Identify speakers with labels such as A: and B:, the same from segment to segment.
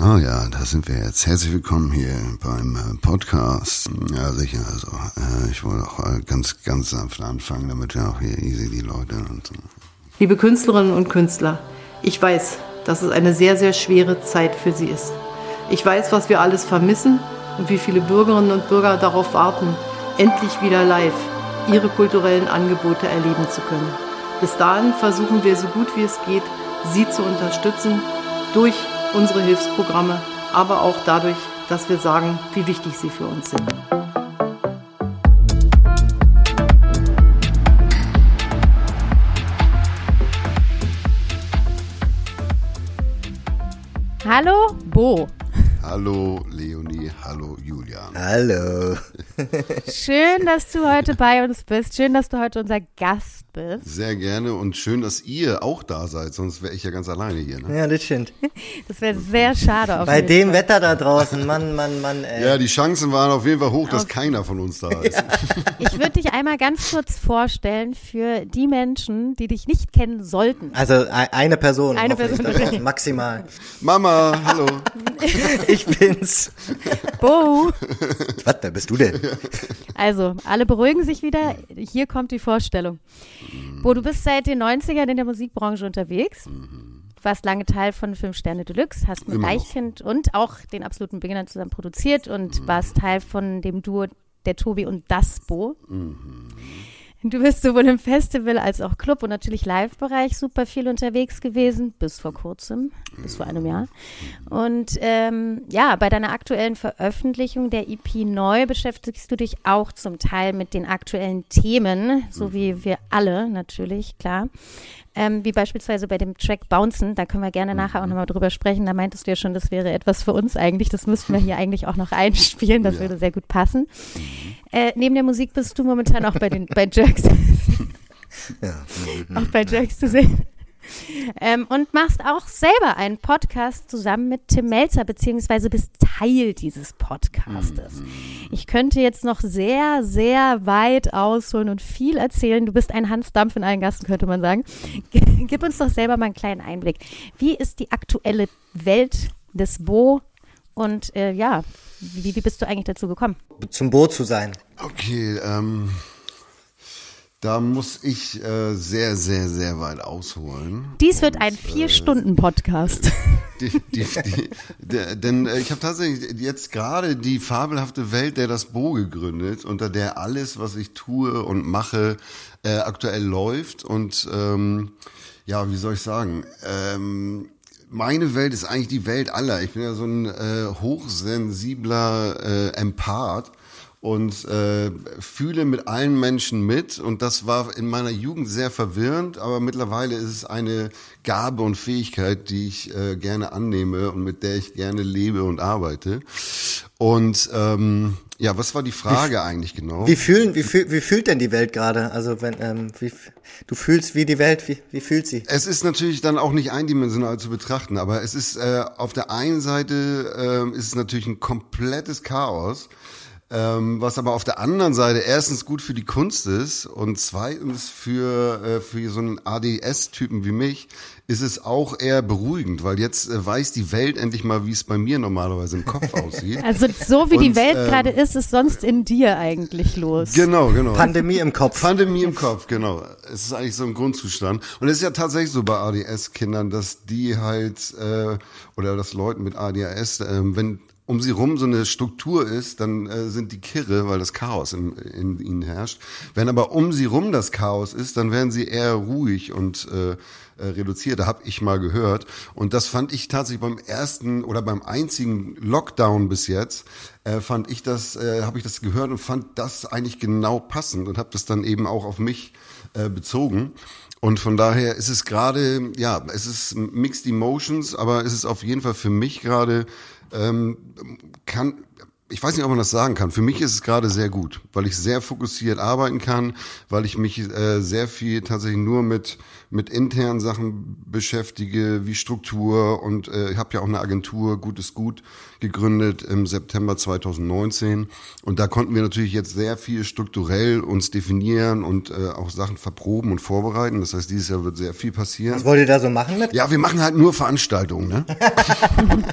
A: Ah ja, da sind wir jetzt. Herzlich willkommen hier beim äh, Podcast. Ja, sicher. Also äh, ich wollte auch äh, ganz, ganz sanft anfangen, damit wir auch hier easy die Leute und so.
B: Liebe Künstlerinnen und Künstler, ich weiß, dass es eine sehr, sehr schwere Zeit für Sie ist. Ich weiß, was wir alles vermissen und wie viele Bürgerinnen und Bürger darauf warten, endlich wieder live ihre kulturellen Angebote erleben zu können. Bis dahin versuchen wir so gut wie es geht, Sie zu unterstützen durch unsere Hilfsprogramme, aber auch dadurch, dass wir sagen, wie wichtig sie für uns sind.
C: Hallo, Bo.
A: Hallo Leonie, hallo Julian.
D: Hallo.
C: Schön, dass du heute bei uns bist. Schön, dass du heute unser Gast bist.
A: Sehr gerne und schön, dass ihr auch da seid, sonst wäre ich ja ganz alleine hier. Ne?
D: Ja, das stimmt.
C: Das wäre sehr schade. Auf
D: Bei dem
C: Fall.
D: Wetter da draußen, Mann, Mann, Mann, ey.
A: Ja, die Chancen waren auf jeden Fall hoch, dass
C: Auf-
A: keiner von uns da ist.
C: Ich würde dich einmal ganz kurz vorstellen für die Menschen, die dich nicht kennen sollten.
D: Also e- eine Person.
C: Eine Person.
D: Maximal.
A: Mama, hallo.
D: Ich bin's.
C: Bo.
D: Was, wer bist du denn?
C: Also, alle beruhigen sich wieder. Hier kommt die Vorstellung. Bo, du bist seit den 90ern in der Musikbranche unterwegs. Du warst lange Teil von Fünf Sterne Deluxe, hast mit. Deichkind und auch den absoluten Beginnern zusammen produziert und warst Teil von dem Duo der Tobi und das Bo. Du bist sowohl im Festival als auch Club und natürlich Live-Bereich super viel unterwegs gewesen, bis vor kurzem, bis vor einem Jahr. Und ähm, ja, bei deiner aktuellen Veröffentlichung der EP Neu beschäftigst du dich auch zum Teil mit den aktuellen Themen, so wie wir alle natürlich, klar. Ähm, wie beispielsweise bei dem Track Bouncen, da können wir gerne nachher auch nochmal drüber sprechen. Da meintest du ja schon, das wäre etwas für uns eigentlich. Das müssten wir hier eigentlich auch noch einspielen. Das
A: Ja.
C: würde sehr gut passen. Äh, neben der Musik bist du momentan auch bei den bei Jerks,
D: Ja.
C: auch bei Jerks zu sehen. Ähm, und machst auch selber einen Podcast zusammen mit Tim Melzer, beziehungsweise bist Teil dieses Podcastes. Ich könnte jetzt noch sehr, sehr weit ausholen und viel erzählen. Du bist ein Hans Dampf in allen Gassen, könnte man sagen. Gib uns doch selber mal einen kleinen Einblick. Wie ist die aktuelle Welt des Bo? Und äh, ja, wie, wie bist du eigentlich dazu gekommen?
D: Zum Boot zu sein.
A: Okay, ähm, da muss ich äh, sehr, sehr, sehr weit ausholen.
C: Dies wird ein Vier-Stunden-Podcast.
A: Die, die, die, der, denn äh, ich habe tatsächlich jetzt gerade die fabelhafte Welt der das Bo gegründet, unter der alles, was ich tue und mache, äh, aktuell läuft. Und ähm, ja, wie soll ich sagen? Ähm, meine Welt ist eigentlich die Welt aller. Ich bin ja so ein äh, hochsensibler äh, Empath und äh, fühle mit allen Menschen mit. Und das war in meiner Jugend sehr verwirrend, aber mittlerweile ist es eine Gabe und Fähigkeit, die ich äh, gerne annehme und mit der ich gerne lebe und arbeite. Und ähm, ja, was war die Frage eigentlich genau?
D: Wie fühlen, wie, fühl, wie fühlt denn die Welt gerade? Also wenn, ähm, wie, du fühlst wie die Welt, wie, wie fühlt sie?
A: Es ist natürlich dann auch nicht eindimensional zu betrachten, aber es ist äh, auf der einen Seite ähm, ist es natürlich ein komplettes Chaos, ähm, was aber auf der anderen Seite erstens gut für die Kunst ist und zweitens für äh, für so einen ADS-Typen wie mich ist es auch eher beruhigend, weil jetzt äh, weiß die Welt endlich mal, wie es bei mir normalerweise im Kopf aussieht.
C: Also so wie die
A: Und,
C: Welt
A: ähm,
C: gerade ist, ist sonst in dir eigentlich los.
A: Genau, genau.
D: Pandemie im Kopf.
A: Pandemie im Kopf, genau. Es ist eigentlich so ein Grundzustand. Und es ist ja tatsächlich so bei ADS-Kindern, dass die halt, äh, oder dass Leuten mit ADHS, äh, wenn um sie rum so eine Struktur ist, dann äh, sind die Kirre, weil das Chaos in, in ihnen herrscht. Wenn aber um sie rum das Chaos ist, dann werden sie eher ruhig und äh, äh, reduziert. Da habe ich mal gehört. Und das fand ich tatsächlich beim ersten oder beim einzigen Lockdown bis jetzt, äh, fand ich das, äh, habe ich das gehört und fand das eigentlich genau passend und habe das dann eben auch auf mich äh, bezogen. Und von daher ist es gerade, ja, es ist Mixed Emotions, aber es ist auf jeden Fall für mich gerade, ähm, kann, ich weiß nicht, ob man das sagen kann. Für mich ist es gerade sehr gut, weil ich sehr fokussiert arbeiten kann, weil ich mich äh, sehr viel tatsächlich nur mit mit internen Sachen beschäftige, wie Struktur und äh, ich habe ja auch eine Agentur Gut ist gut gegründet im September 2019 und da konnten wir natürlich jetzt sehr viel strukturell uns definieren und äh, auch Sachen verproben und vorbereiten. Das heißt, dieses Jahr wird sehr viel passieren.
D: Was wollt ihr da so machen mit?
A: Ja, wir machen halt nur Veranstaltungen, ne?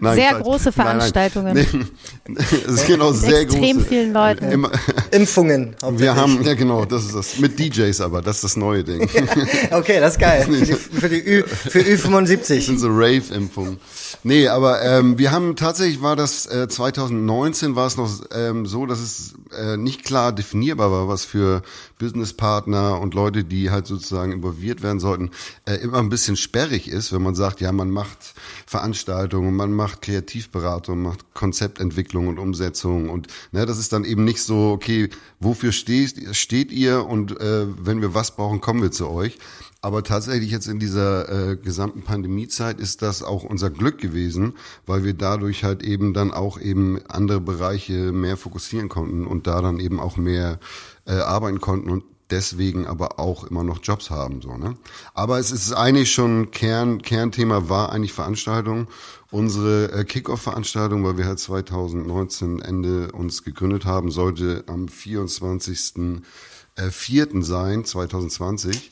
C: nein, sehr große Veranstaltungen. Nein,
A: nein. Es ist genau sehr
C: extrem
A: große.
C: vielen Leuten.
D: Immer, Impfungen.
A: Wir haben, ja genau, das ist das. Mit DJs aber, das ist das neue Ding.
D: okay, das ist geil. Für die, für die Ü, für Ü75.
A: Das sind so Rave-Impfungen. Nee, aber ähm, wir haben tatsächlich war das äh, 2019 war es noch ähm, so, dass es äh, nicht klar definierbar war, was für Businesspartner und Leute, die halt sozusagen involviert werden sollten, äh, immer ein bisschen sperrig ist, wenn man sagt, ja, man macht Veranstaltungen, man macht Kreativberatung, macht Konzeptentwicklung und Umsetzung und ne, das ist dann eben nicht so, okay, wofür steht, steht ihr und äh, wenn wir was brauchen, kommen wir zu euch. Aber tatsächlich jetzt in dieser äh, gesamten Pandemiezeit ist das auch unser Glück gewesen, weil wir dadurch halt eben dann auch eben andere Bereiche mehr fokussieren konnten und da dann eben auch mehr äh, arbeiten konnten und deswegen aber auch immer noch Jobs haben so ne aber es ist eigentlich schon Kern Kernthema war eigentlich Veranstaltung unsere äh, Kickoff Veranstaltung weil wir halt 2019 Ende uns gegründet haben sollte am 24. Äh, sein 2020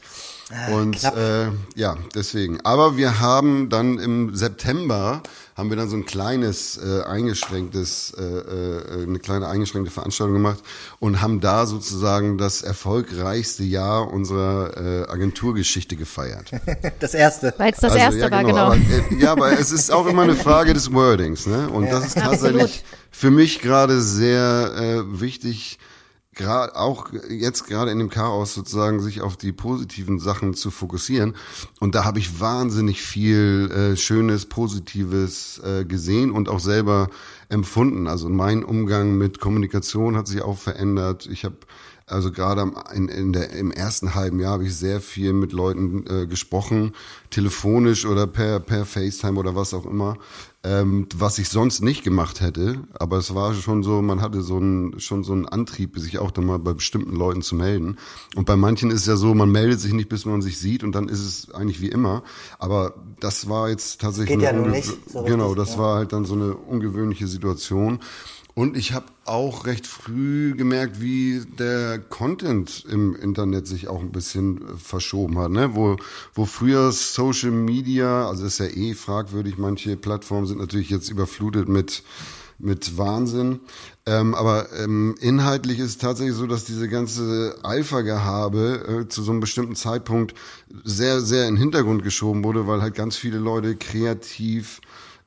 D: Ah,
A: und äh, ja, deswegen. Aber wir haben dann im September haben wir dann so ein kleines äh, eingeschränktes, äh, äh, eine kleine eingeschränkte Veranstaltung gemacht und haben da sozusagen das erfolgreichste Jahr unserer äh, Agenturgeschichte gefeiert.
D: Das erste.
C: Weil es das also, erste
A: ja,
C: war,
A: genau.
C: genau.
A: Aber, äh, ja, aber es ist auch immer eine Frage des Wordings, ne? Und das ist tatsächlich
C: Absolut.
A: für mich gerade sehr äh, wichtig gerade auch jetzt gerade in dem Chaos sozusagen sich auf die positiven Sachen zu fokussieren. Und da habe ich wahnsinnig viel äh, schönes positives äh, gesehen und auch selber empfunden. Also mein Umgang mit Kommunikation hat sich auch verändert. Ich habe also gerade in, in der, im ersten halben Jahr habe ich sehr viel mit Leuten äh, gesprochen, telefonisch oder per, per FaceTime oder was auch immer, ähm, was ich sonst nicht gemacht hätte. Aber es war schon so, man hatte so einen, schon so einen Antrieb, sich auch dann mal bei bestimmten Leuten zu melden. Und bei manchen ist es ja so, man meldet sich nicht, bis man sich sieht und dann ist es eigentlich wie immer. Aber das war jetzt tatsächlich
D: Geht ja
A: unge-
D: nicht so
A: genau,
D: richtig,
A: das
D: ja.
A: war halt dann so eine ungewöhnliche Situation. Und ich habe auch recht früh gemerkt, wie der Content im Internet sich auch ein bisschen äh, verschoben hat. Ne? Wo, wo früher Social Media, also ist ja eh fragwürdig, manche Plattformen sind natürlich jetzt überflutet mit mit Wahnsinn. Ähm, aber ähm, inhaltlich ist es tatsächlich so, dass diese ganze Alpha-Gehabe äh, zu so einem bestimmten Zeitpunkt sehr, sehr in den Hintergrund geschoben wurde, weil halt ganz viele Leute kreativ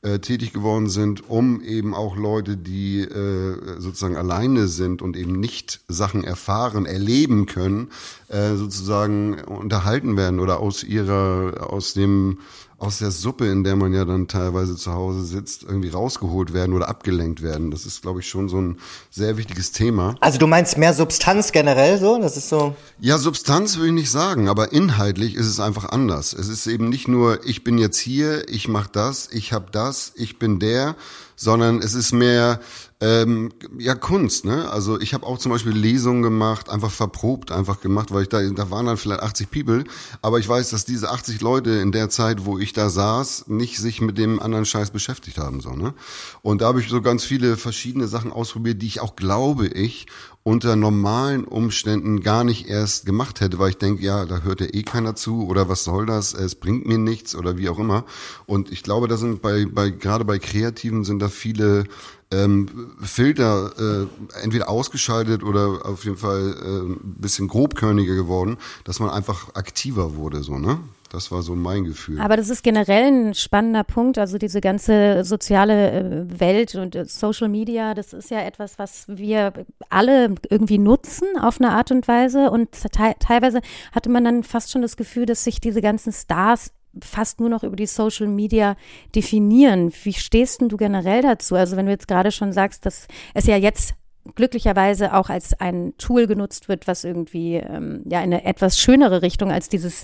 A: äh, tätig geworden sind, um eben auch Leute, die äh, sozusagen alleine sind und eben nicht Sachen erfahren, erleben können, äh, sozusagen unterhalten werden oder aus ihrer, aus dem, aus der Suppe, in der man ja dann teilweise zu Hause sitzt, irgendwie rausgeholt werden oder abgelenkt werden. Das ist, glaube ich, schon so ein sehr wichtiges Thema.
D: Also du meinst mehr Substanz generell so? Das ist so.
A: Ja, Substanz will ich nicht sagen, aber inhaltlich ist es einfach anders. Es ist eben nicht nur, ich bin jetzt hier, ich mache das, ich habe das, ich bin der, sondern es ist mehr ähm, ja Kunst. Ne? Also ich habe auch zum Beispiel Lesungen gemacht, einfach verprobt, einfach gemacht, weil ich da da waren dann vielleicht 80 People, aber ich weiß, dass diese 80 Leute in der Zeit, wo ich da saß, nicht sich mit dem anderen Scheiß beschäftigt haben so. Ne? Und da habe ich so ganz viele verschiedene Sachen ausprobiert, die ich auch glaube ich unter normalen Umständen gar nicht erst gemacht hätte, weil ich denke, ja, da hört ja eh keiner zu oder was soll das, es bringt mir nichts oder wie auch immer. Und ich glaube, da sind bei, bei gerade bei Kreativen sind da viele ähm, Filter äh, entweder ausgeschaltet oder auf jeden Fall äh, ein bisschen grobkörniger geworden, dass man einfach aktiver wurde, so, ne? Das war so mein Gefühl.
C: Aber das ist generell ein spannender Punkt. Also diese ganze soziale äh, Welt und äh, Social Media, das ist ja etwas, was wir alle irgendwie nutzen auf eine Art und Weise. Und te teilweise hatte man dann fast schon das Gefühl, dass sich diese ganzen Stars fast nur noch über die Social Media definieren. Wie stehst denn du generell dazu? Also wenn du jetzt gerade schon sagst, dass es ja jetzt glücklicherweise auch als ein Tool genutzt wird, was irgendwie ähm, ja in eine etwas schönere Richtung als dieses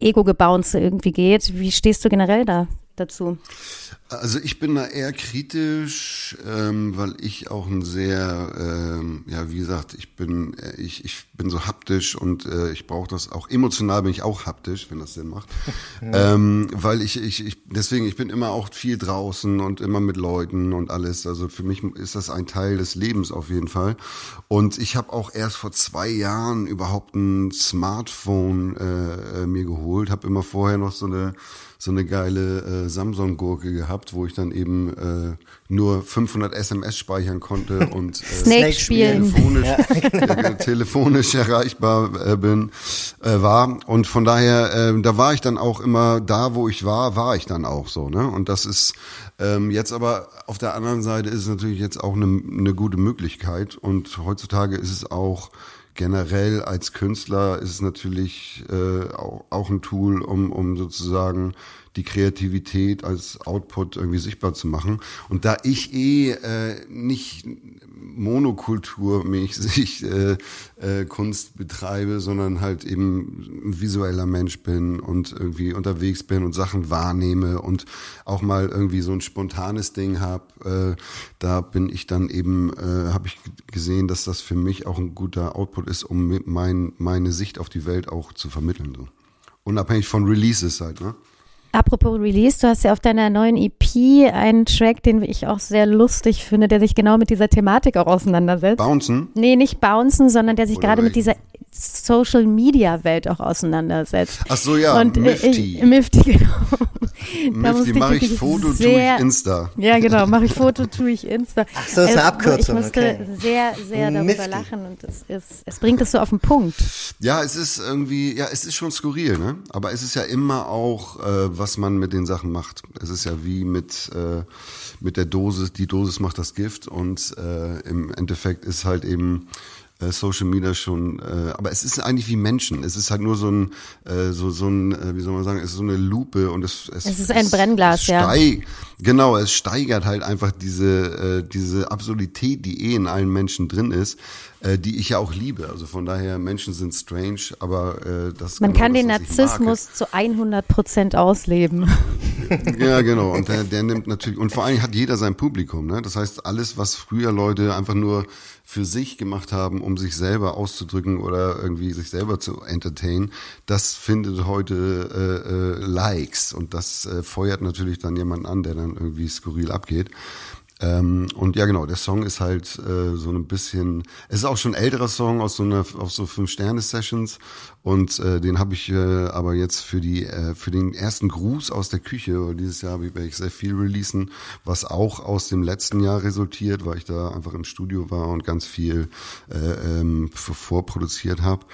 C: Ego-Gebounce irgendwie geht. Wie stehst du generell da dazu?
A: Also ich bin da eher kritisch, ähm, weil ich auch ein sehr, ähm, ja wie gesagt, ich bin äh, ich, ich bin so haptisch und äh, ich brauche das auch emotional bin ich auch haptisch, wenn das Sinn macht, ähm, weil ich, ich ich deswegen ich bin immer auch viel draußen und immer mit Leuten und alles. Also für mich ist das ein Teil des Lebens auf jeden Fall. Und ich habe auch erst vor zwei Jahren überhaupt ein Smartphone äh, äh mir geholt, habe immer vorher noch so eine so eine geile äh, Samsung-Gurke gehabt, wo ich dann eben äh, nur 500 SMS speichern konnte und äh,
C: Snake spielen.
A: telefonisch, ja, genau. telefonisch erreichbar äh, bin, äh, war. Und von daher, äh, da war ich dann auch immer da, wo ich war, war ich dann auch so. Ne? Und das ist ähm, jetzt aber auf der anderen Seite ist es natürlich jetzt auch eine, eine gute Möglichkeit. Und heutzutage ist es auch generell als Künstler ist es natürlich äh, auch, auch ein Tool, um, um sozusagen die Kreativität als Output irgendwie sichtbar zu machen. Und da ich eh äh, nicht monokulturmäßig äh, äh, Kunst betreibe, sondern halt eben ein visueller Mensch bin und irgendwie unterwegs bin und Sachen wahrnehme und auch mal irgendwie so ein spontanes Ding habe, äh, da bin ich dann eben, äh, habe ich gesehen, dass das für mich auch ein guter Output ist, um mein, meine Sicht auf die Welt auch zu vermitteln. So. Unabhängig von Releases halt, ne?
C: Apropos Release, du hast ja auf deiner neuen EP einen Track, den ich auch sehr lustig finde, der sich genau mit dieser Thematik auch auseinandersetzt.
A: Bouncen?
C: Nee, nicht Bouncen, sondern der sich gerade mit dieser Social Media Welt auch auseinandersetzt.
A: Ach so, ja,
C: und,
A: Mifty.
C: Äh, Mifty, genau.
A: Mifty, mache ich Foto, sehr, tue ich Insta.
C: Ja, genau, mache ich Foto, tue ich Insta.
D: Ach so, ist eine Abkürzung.
C: Ich musste
D: okay.
C: sehr, sehr darüber Mifty. lachen und es, ist, es bringt es so auf den Punkt.
A: Ja, es ist irgendwie, ja, es ist schon skurril, ne? Aber es ist ja immer auch, äh, was man mit den Sachen macht. Es ist ja wie mit, äh, mit der Dosis, die Dosis macht das Gift und äh, im Endeffekt ist halt eben Social Media schon, äh, aber es ist eigentlich wie Menschen. Es ist halt nur so ein, äh, so, so ein, äh, wie soll man sagen, es ist so eine Lupe und es,
C: es, es ist ein Brennglas, ja.
A: Genau, es steigert halt einfach diese, äh, diese Absurdität, die eh in allen Menschen drin ist, äh, die ich ja auch liebe. Also von daher, Menschen sind strange, aber äh, das
C: Man
A: genau
C: kann
A: das,
C: den Narzissmus zu 100 Prozent ausleben.
A: ja, genau. Und der, der nimmt natürlich, und vor allem hat jeder sein Publikum. Ne? Das heißt, alles, was früher Leute einfach nur für sich gemacht haben, um sich selber auszudrücken oder irgendwie sich selber zu entertainen, das findet heute äh, äh, Likes und das äh, feuert natürlich dann jemand an, der dann irgendwie skurril abgeht. Ähm, und ja, genau, der Song ist halt äh, so ein bisschen, es ist auch schon ein älterer Song aus so einer, aus so Fünf-Sterne-Sessions und äh, den habe ich äh, aber jetzt für die, äh, für den ersten Gruß aus der Küche, weil dieses Jahr werde ich sehr viel releasen, was auch aus dem letzten Jahr resultiert, weil ich da einfach im Studio war und ganz viel äh, ähm, vorproduziert habe.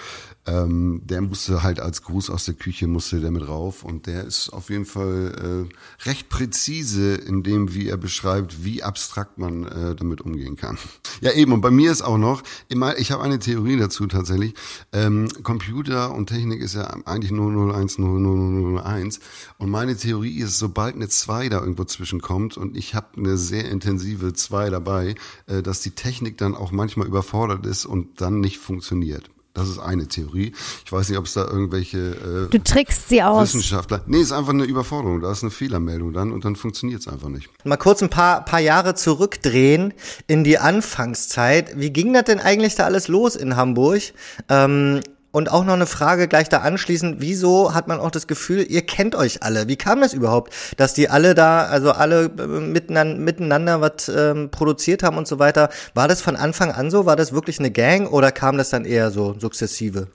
A: Ähm, der musste halt als Gruß aus der Küche musste der mit rauf und der ist auf jeden Fall äh, recht präzise in dem, wie er beschreibt, wie abstrakt man äh, damit umgehen kann. Ja eben und bei mir ist auch noch immer, ich habe eine Theorie dazu tatsächlich. Ähm, Computer und Technik ist ja eigentlich 001 00001 und meine Theorie ist, sobald eine 2 da irgendwo zwischenkommt und ich habe eine sehr intensive 2 dabei, äh, dass die Technik dann auch manchmal überfordert ist und dann nicht funktioniert. Das ist eine Theorie. Ich weiß nicht, ob es da irgendwelche äh,
C: du trickst sie aus.
A: Wissenschaftler. Nee, ist einfach eine Überforderung. Da ist eine Fehlermeldung dann und dann funktioniert es einfach nicht.
D: Mal kurz ein paar, paar Jahre zurückdrehen in die Anfangszeit. Wie ging das denn eigentlich da alles los in Hamburg? Ähm, und auch noch eine Frage gleich da anschließend. Wieso hat man auch das Gefühl, ihr kennt euch alle? Wie kam das überhaupt, dass die alle da, also alle äh, miteinander, miteinander was ähm, produziert haben und so weiter? War das von Anfang an so? War das wirklich eine Gang oder kam das dann eher so sukzessive?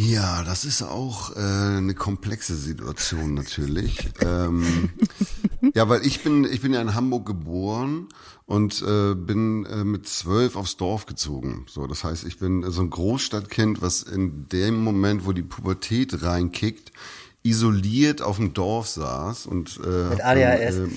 A: Ja, das ist auch äh, eine komplexe Situation natürlich. ähm, ja, weil ich bin, ich bin ja in Hamburg geboren und äh, bin äh, mit zwölf aufs Dorf gezogen. So, das heißt, ich bin so ein Großstadtkind, was in dem Moment, wo die Pubertät reinkickt, isoliert auf dem Dorf saß und äh,
D: mit ADHS.
A: Dann, äh,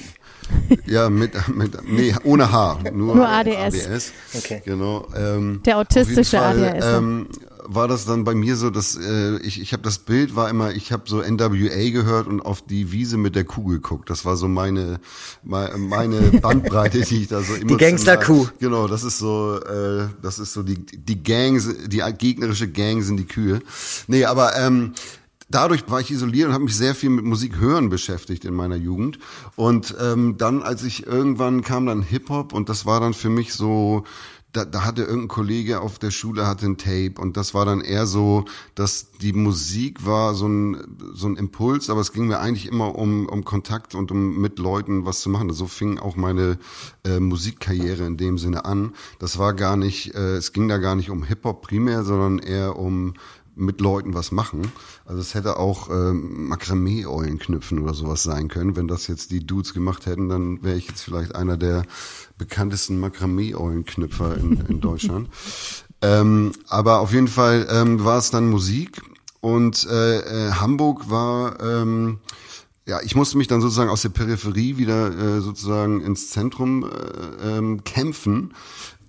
A: ja, mit, mit nee, ohne H, nur,
C: nur ADS.
A: ADS.
D: Okay.
A: Genau. Ähm,
C: Der autistische
A: Fall,
C: ADHS.
A: Ähm, war das dann bei mir so, dass äh, ich, ich habe das Bild war immer, ich habe so NWA gehört und auf die Wiese mit der Kuh geguckt. Das war so meine meine Bandbreite, die ich da so
D: immer Die Gangster-Kuh.
A: Genau, das ist so, äh, das ist so die die Gang, die gegnerische Gang sind die Kühe. Nee, aber ähm, dadurch war ich isoliert und habe mich sehr viel mit Musik hören beschäftigt in meiner Jugend. Und ähm, dann, als ich irgendwann kam dann Hip Hop und das war dann für mich so da, da hatte irgendein Kollege auf der Schule hatte ein Tape und das war dann eher so, dass die Musik war so ein so ein Impuls, aber es ging mir eigentlich immer um um Kontakt und um mit Leuten was zu machen. So fing auch meine äh, Musikkarriere in dem Sinne an. Das war gar nicht, äh, es ging da gar nicht um Hip Hop primär, sondern eher um mit Leuten was machen. Also es hätte auch ähm, Makramee-Eulen knüpfen oder sowas sein können. Wenn das jetzt die Dudes gemacht hätten, dann wäre ich jetzt vielleicht einer der bekanntesten Makramee-Eulenknüpfer in, in Deutschland. ähm, aber auf jeden Fall ähm, war es dann Musik und äh, äh, Hamburg war ähm, ja, ich musste mich dann sozusagen aus der Peripherie wieder äh, sozusagen ins Zentrum äh, ähm, kämpfen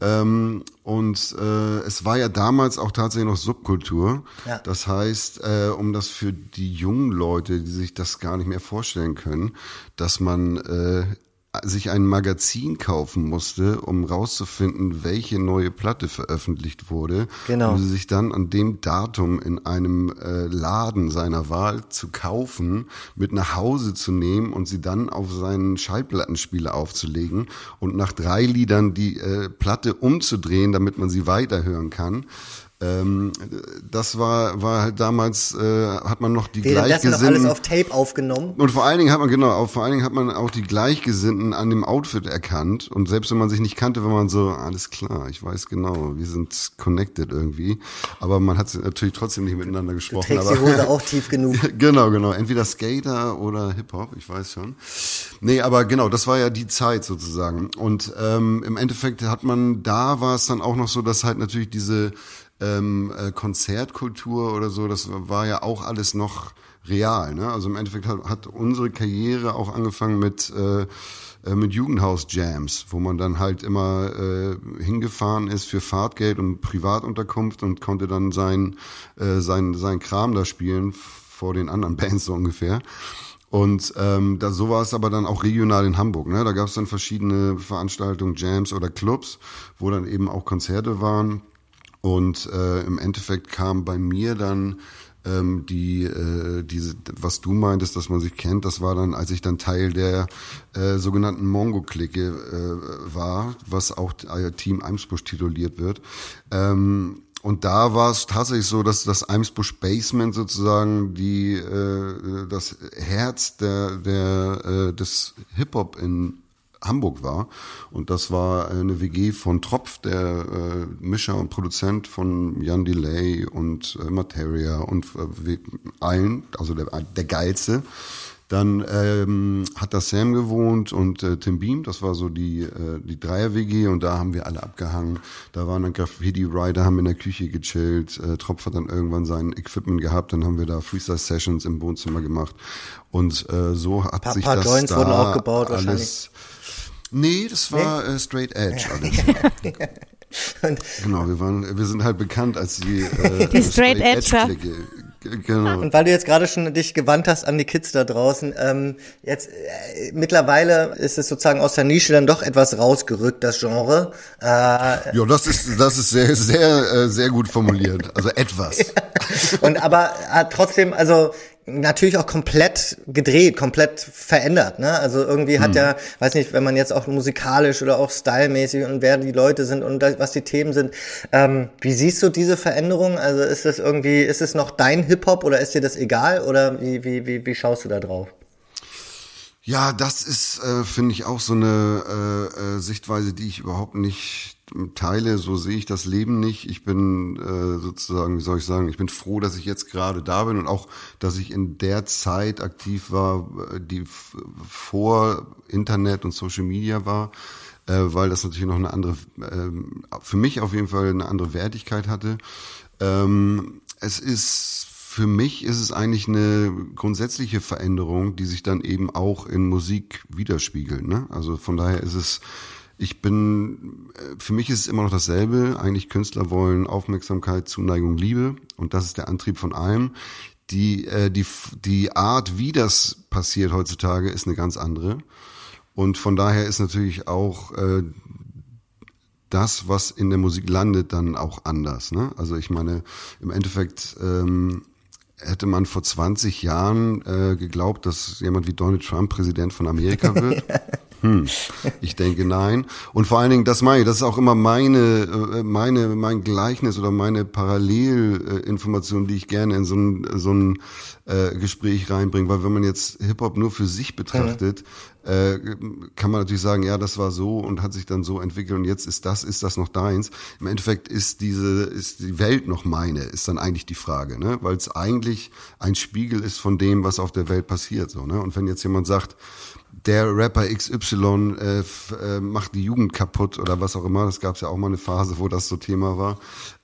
A: ähm, und äh, es war ja damals auch tatsächlich noch Subkultur. Ja. Das heißt, äh, um das für die jungen Leute, die sich das gar nicht mehr vorstellen können, dass man äh, sich ein Magazin kaufen musste, um rauszufinden, welche neue Platte veröffentlicht wurde, genau. um sie sich dann an dem Datum in einem äh, Laden seiner Wahl zu kaufen, mit nach Hause zu nehmen und sie dann auf seinen Schallplattenspieler aufzulegen und nach drei Liedern die äh, Platte umzudrehen, damit man sie weiterhören kann. Ähm, das war, war halt damals, äh, hat man noch die Gleichgesinnten. Das
D: alles auf Tape aufgenommen.
A: Und vor allen Dingen hat man, genau, auch, vor allen Dingen hat man auch die Gleichgesinnten an dem Outfit erkannt. Und selbst wenn man sich nicht kannte, war man so, alles klar, ich weiß genau, wir sind connected irgendwie. Aber man hat natürlich trotzdem nicht miteinander gesprochen. Du
D: trägst
A: aber,
D: die Hose auch tief genug.
A: genau, genau. Entweder Skater oder Hip-Hop, ich weiß schon. Nee, aber genau, das war ja die Zeit sozusagen. Und ähm, im Endeffekt hat man, da war es dann auch noch so, dass halt natürlich diese ähm, äh, Konzertkultur oder so, das war ja auch alles noch real. Ne? Also im Endeffekt hat, hat unsere Karriere auch angefangen mit äh, äh, mit Jugendhaus-Jams, wo man dann halt immer äh, hingefahren ist für Fahrtgeld und Privatunterkunft und konnte dann sein, äh, sein, sein Kram da spielen vor den anderen Bands so ungefähr. Und ähm, da, so war es aber dann auch regional in Hamburg. Ne? Da gab es dann verschiedene Veranstaltungen, Jams oder Clubs, wo dann eben auch Konzerte waren. Und äh, im Endeffekt kam bei mir dann ähm, die äh, diese was du meintest, dass man sich kennt, das war dann, als ich dann Teil der äh, sogenannten Mongo-Clique äh, war, was auch äh, Team Eimsbusch tituliert wird. Ähm, und da war es tatsächlich so, dass das Eimsbusch Basement sozusagen die äh, das Herz der der äh, des Hip Hop in Hamburg war. Und das war eine WG von Tropf, der äh, Mischer und Produzent von Jan Delay und äh, Materia und äh, allen, also der, der geilste. Dann ähm, hat da Sam gewohnt und äh, Tim Beam, das war so die, äh, die Dreier-WG und da haben wir alle abgehangen. Da waren dann Graffiti-Rider, haben in der Küche gechillt. Äh, Tropf hat dann irgendwann sein Equipment gehabt, dann haben wir da Freestyle-Sessions im Wohnzimmer gemacht. Und äh, so hat
D: paar,
A: sich
D: paar
A: das
D: Joints
A: da
D: wurden aufgebaut
A: alles... Nee, das war nee? Äh, Straight Edge alles. genau, wir waren, wir sind halt bekannt als die, äh,
C: die Straight, Straight Edge.
A: Genau.
D: Und weil du jetzt gerade schon dich gewandt hast an die Kids da draußen, ähm, jetzt äh, mittlerweile ist es sozusagen aus der Nische dann doch etwas rausgerückt, das Genre.
A: Äh, ja, das ist das ist sehr sehr äh, sehr gut formuliert. Also etwas.
D: Und aber hat trotzdem, also natürlich auch komplett gedreht, komplett verändert. Ne? Also irgendwie hat hm. ja, weiß nicht, wenn man jetzt auch musikalisch oder auch stylmäßig und wer die Leute sind und was die Themen sind, ähm, wie siehst du diese Veränderung? Also ist das irgendwie, ist es noch dein Hip-Hop oder ist dir das egal oder wie, wie, wie, wie schaust du da drauf?
A: Ja, das ist, äh, finde ich, auch so eine äh, äh, Sichtweise, die ich überhaupt nicht teile, so sehe ich das Leben nicht. Ich bin äh, sozusagen, wie soll ich sagen, ich bin froh, dass ich jetzt gerade da bin und auch, dass ich in der Zeit aktiv war, äh, die vor Internet und Social Media war, äh, weil das natürlich noch eine andere, äh, für mich auf jeden Fall eine andere Wertigkeit hatte. Ähm, es ist für mich ist es eigentlich eine grundsätzliche Veränderung, die sich dann eben auch in Musik widerspiegelt. Ne? Also von daher ist es ich bin, äh, für mich ist es immer noch dasselbe. Eigentlich Künstler wollen Aufmerksamkeit, Zuneigung, Liebe. Und das ist der Antrieb von allem. Die, äh, die, die Art, wie das passiert heutzutage, ist eine ganz andere. Und von daher ist natürlich auch äh, das, was in der Musik landet, dann auch anders. Ne? Also ich meine, im Endeffekt ähm, hätte man vor 20 Jahren äh, geglaubt, dass jemand wie Donald Trump Präsident von Amerika wird? Hm, ich denke nein. Und vor allen Dingen, das meine ich, das ist auch immer meine, äh, meine, mein Gleichnis oder meine Parallelinformation, die ich gerne in so ein, so ein äh, Gespräch reinbringe. Weil wenn man jetzt Hip-Hop nur für sich betrachtet, äh, kann man natürlich sagen, ja, das war so und hat sich dann so entwickelt und jetzt ist das, ist das noch deins. Im Endeffekt ist diese, ist die Welt noch meine, ist dann eigentlich die Frage, ne? Weil es eigentlich ein Spiegel ist von dem, was auf der Welt passiert, so, ne? Und wenn jetzt jemand sagt, der Rapper XY äh, äh, macht die Jugend kaputt oder was auch immer, das gab es ja auch mal eine Phase, wo das so Thema war,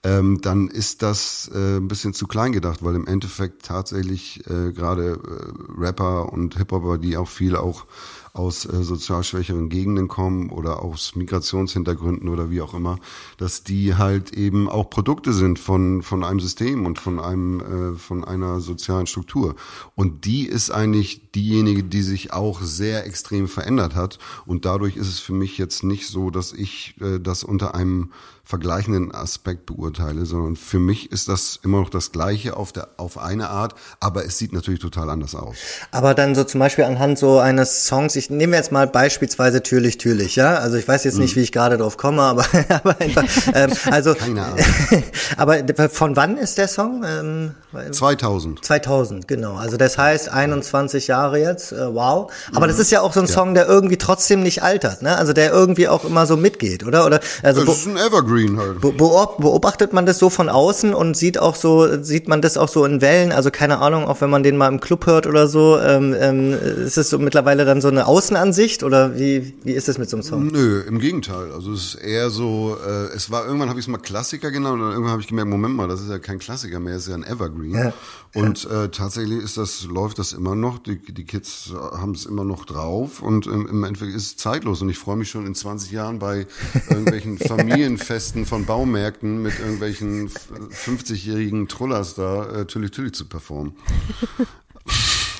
A: ähm, dann ist das äh, ein bisschen zu klein gedacht, weil im Endeffekt tatsächlich äh, gerade äh, Rapper und Hip-Hopper, die auch viel auch aus äh, sozial schwächeren Gegenden kommen oder aus Migrationshintergründen oder wie auch immer, dass die halt eben auch Produkte sind von, von einem System und von einem, äh, von einer sozialen Struktur. Und die ist eigentlich diejenige, die sich auch sehr extrem verändert hat. Und dadurch ist es für mich jetzt nicht so, dass ich äh, das unter einem vergleichenden Aspekt beurteile, sondern für mich ist das immer noch das Gleiche auf der, auf eine Art, aber es sieht natürlich total anders aus.
D: Aber dann so zum Beispiel anhand so eines Songs, ich nehme jetzt mal beispielsweise Türlich, Türlich, ja, also ich weiß jetzt nicht, mhm. wie ich gerade drauf komme, aber, aber einfach, ähm, also, Keine Ahnung. aber von wann ist der Song? Ähm,
A: 2000.
D: 2000, genau. Also das heißt 21 Jahre jetzt, äh, wow. Aber mhm. das ist ja auch so ein Song, der irgendwie trotzdem nicht altert, ne? Also der irgendwie auch immer so mitgeht, oder? Oder
A: also das ist ein Evergreen halt.
D: Beobachtet man das so von außen und sieht auch so, sieht man das auch so in Wellen? Also keine Ahnung, auch wenn man den mal im Club hört oder so, ähm, ähm, ist es so mittlerweile dann so eine Außenansicht oder wie wie ist es mit so einem Song?
A: Nö, im Gegenteil. Also es ist eher so, äh, es war irgendwann habe ich es mal Klassiker genannt und dann irgendwann habe ich gemerkt, Moment mal, das ist ja kein Klassiker mehr, es ist ja ein Evergreen. Evergreen. Ja. Und äh, tatsächlich ist das, läuft das immer noch. Die, die Kids haben es immer noch drauf und im, im Endeffekt ist es zeitlos. Und ich freue mich schon in 20 Jahren bei irgendwelchen Familienfesten von Baumärkten mit irgendwelchen 50-jährigen Trullers da äh, Tülli Tülli zu performen.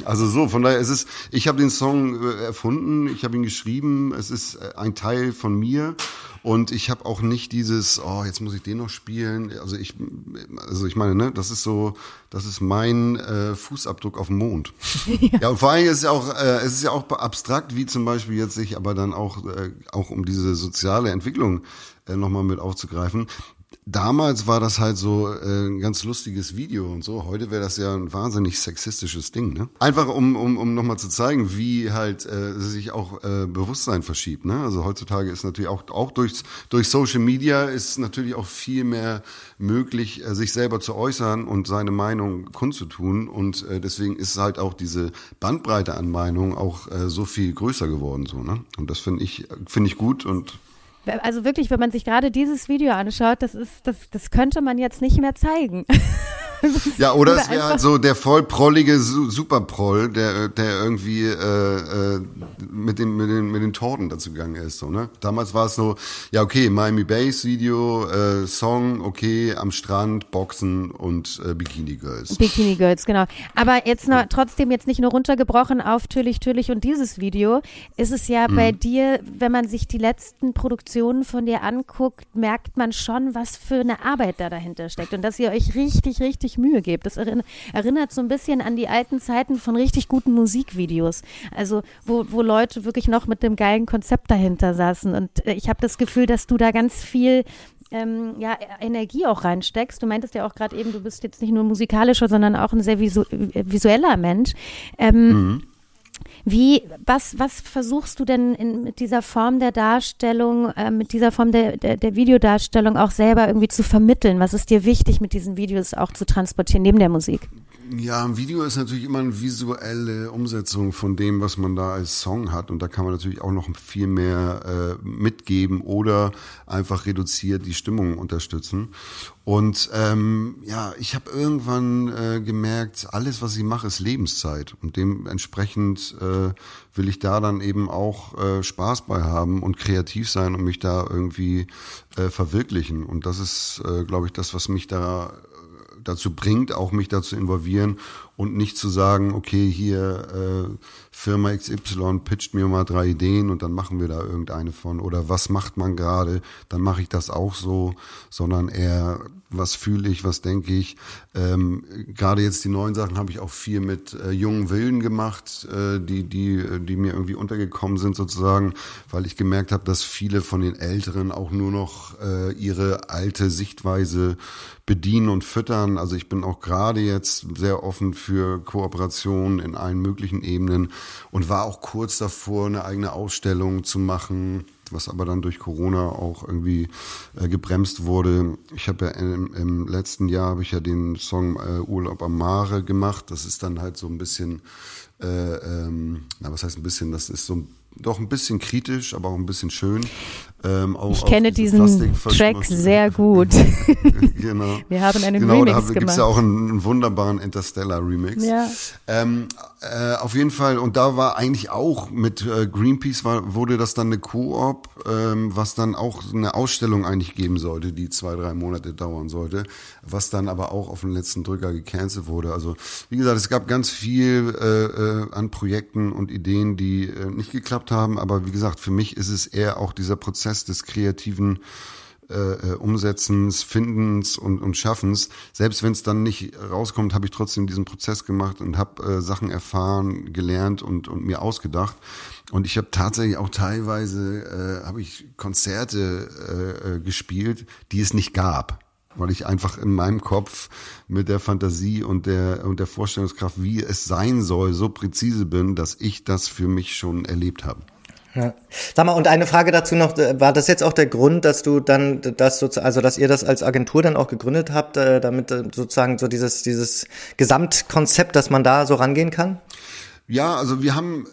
A: Also so, von daher, es ist, ich habe den Song äh, erfunden, ich habe ihn geschrieben, es ist äh, ein Teil von mir und ich habe auch nicht dieses, oh, jetzt muss ich den noch spielen. Also ich, also ich meine, ne, das ist so, das ist mein äh, Fußabdruck auf dem Mond. Ja. ja, und vor allem ist es ja auch, äh, es ist ja auch abstrakt, wie zum Beispiel jetzt sich aber dann auch, äh, auch um diese soziale Entwicklung äh, nochmal mit aufzugreifen damals war das halt so äh, ein ganz lustiges Video und so. Heute wäre das ja ein wahnsinnig sexistisches Ding, ne? Einfach um, um, um nochmal zu zeigen, wie halt äh, sich auch äh, Bewusstsein verschiebt, ne? Also heutzutage ist natürlich auch, auch durch, durch Social Media ist natürlich auch viel mehr möglich, äh, sich selber zu äußern und seine Meinung kundzutun. Und äh, deswegen ist halt auch diese Bandbreite an Meinungen auch äh, so viel größer geworden, so, ne? Und das finde ich, finde ich gut und
C: also wirklich, wenn man sich gerade dieses Video anschaut, das ist, das, das könnte man jetzt nicht mehr zeigen.
A: ja, oder es wäre halt so der vollprollige Superproll, der, der irgendwie äh, äh, mit, den, mit, den, mit den Torten dazu gegangen ist. So, ne? Damals war es so, ja okay, Miami Bass Video, äh, Song, okay, am Strand, Boxen und äh, Bikini Girls.
C: Bikini Girls, genau. Aber jetzt noch, trotzdem jetzt nicht nur runtergebrochen auf Türlich, Türlich und dieses Video, ist es ja mhm. bei dir, wenn man sich die letzten Produktionen von dir anguckt, merkt man schon, was für eine Arbeit da dahinter steckt und dass ihr euch richtig, richtig Mühe gebt. Das erinnert so ein bisschen an die alten Zeiten von richtig guten Musikvideos. Also wo, wo Leute wirklich noch mit dem geilen Konzept dahinter saßen. Und äh, ich habe das Gefühl, dass du da ganz viel ähm, ja, Energie auch reinsteckst. Du meintest ja auch gerade eben, du bist jetzt nicht nur musikalischer, sondern auch ein sehr visu äh, visueller Mensch. Ähm, mhm. Wie, was, was versuchst du denn in, mit dieser Form der Darstellung, äh, mit dieser Form der, der, der, Videodarstellung auch selber irgendwie zu vermitteln? Was ist dir wichtig, mit diesen Videos auch zu transportieren, neben der Musik?
A: Ja, ein Video ist natürlich immer eine visuelle Umsetzung von dem, was man da als Song hat. Und da kann man natürlich auch noch viel mehr äh, mitgeben oder einfach reduziert die Stimmung unterstützen. Und ähm, ja, ich habe irgendwann äh, gemerkt, alles, was ich mache, ist Lebenszeit. Und dementsprechend äh, will ich da dann eben auch äh, Spaß bei haben und kreativ sein und mich da irgendwie äh, verwirklichen. Und das ist, äh, glaube ich, das, was mich da dazu bringt, auch mich dazu involvieren und nicht zu sagen, okay, hier äh, Firma XY pitcht mir mal drei Ideen und dann machen wir da irgendeine von. Oder was macht man gerade, dann mache ich das auch so, sondern eher, was fühle ich, was denke ich. Ähm, gerade jetzt die neuen Sachen habe ich auch viel mit äh, jungen Willen gemacht, äh, die, die, die mir irgendwie untergekommen sind sozusagen, weil ich gemerkt habe, dass viele von den Älteren auch nur noch äh, ihre alte Sichtweise bedienen und füttern. Also ich bin auch gerade jetzt sehr offen für Kooperation in allen möglichen Ebenen und war auch kurz davor, eine eigene Ausstellung zu machen, was aber dann durch Corona auch irgendwie äh, gebremst wurde. Ich habe ja im, im, letzten Jahr habe ich ja den Song äh, Urlaub am Mare gemacht. Das ist dann halt so ein bisschen, äh, ähm, na was heißt ein bisschen, das ist so doch ein bisschen kritisch, aber auch ein bisschen schön.
C: Ähm, auch, ich kenne diesen Track sehr gut.
A: genau.
C: Wir haben einen
A: genau,
C: Remix
A: da
C: gemacht.
A: Gibt es ja auch einen, einen, wunderbaren Interstellar Remix.
C: Ja.
A: Ähm, äh, auf jeden Fall, und da war eigentlich auch mit äh, Greenpeace war, wurde das dann eine Koop, ähm, was dann auch eine Ausstellung eigentlich geben sollte, die zwei, drei Monate dauern sollte, was dann aber auch auf den letzten Drücker gecancelt wurde. Also wie gesagt, es gab ganz viel äh, äh, an Projekten und Ideen, die äh, nicht geklappt haben, aber wie gesagt, für mich ist es eher auch dieser Prozess, Prozess des kreativen äh, äh, Umsetzens, Findens und, und Schaffens. Selbst wenn es dann nicht rauskommt, habe ich trotzdem diesen Prozess gemacht und habe äh, Sachen erfahren, gelernt und, und mir ausgedacht. Und ich habe tatsächlich auch teilweise äh, habe ich Konzerte äh, äh, gespielt, die es nicht gab weil ich einfach in meinem Kopf mit der Fantasie und der und der Vorstellungskraft, wie es sein soll, so präzise bin, dass ich das für mich schon erlebt habe.
D: Ja. Sag mal, und eine Frage dazu noch, äh, war das jetzt auch der Grund, dass du dann das sozusagen, also dass ihr das als Agentur dann auch gegründet habt, äh, damit äh, sozusagen so dieses, dieses Gesamtkonzept, dass man da so rangehen kann?
A: Ja, also wir haben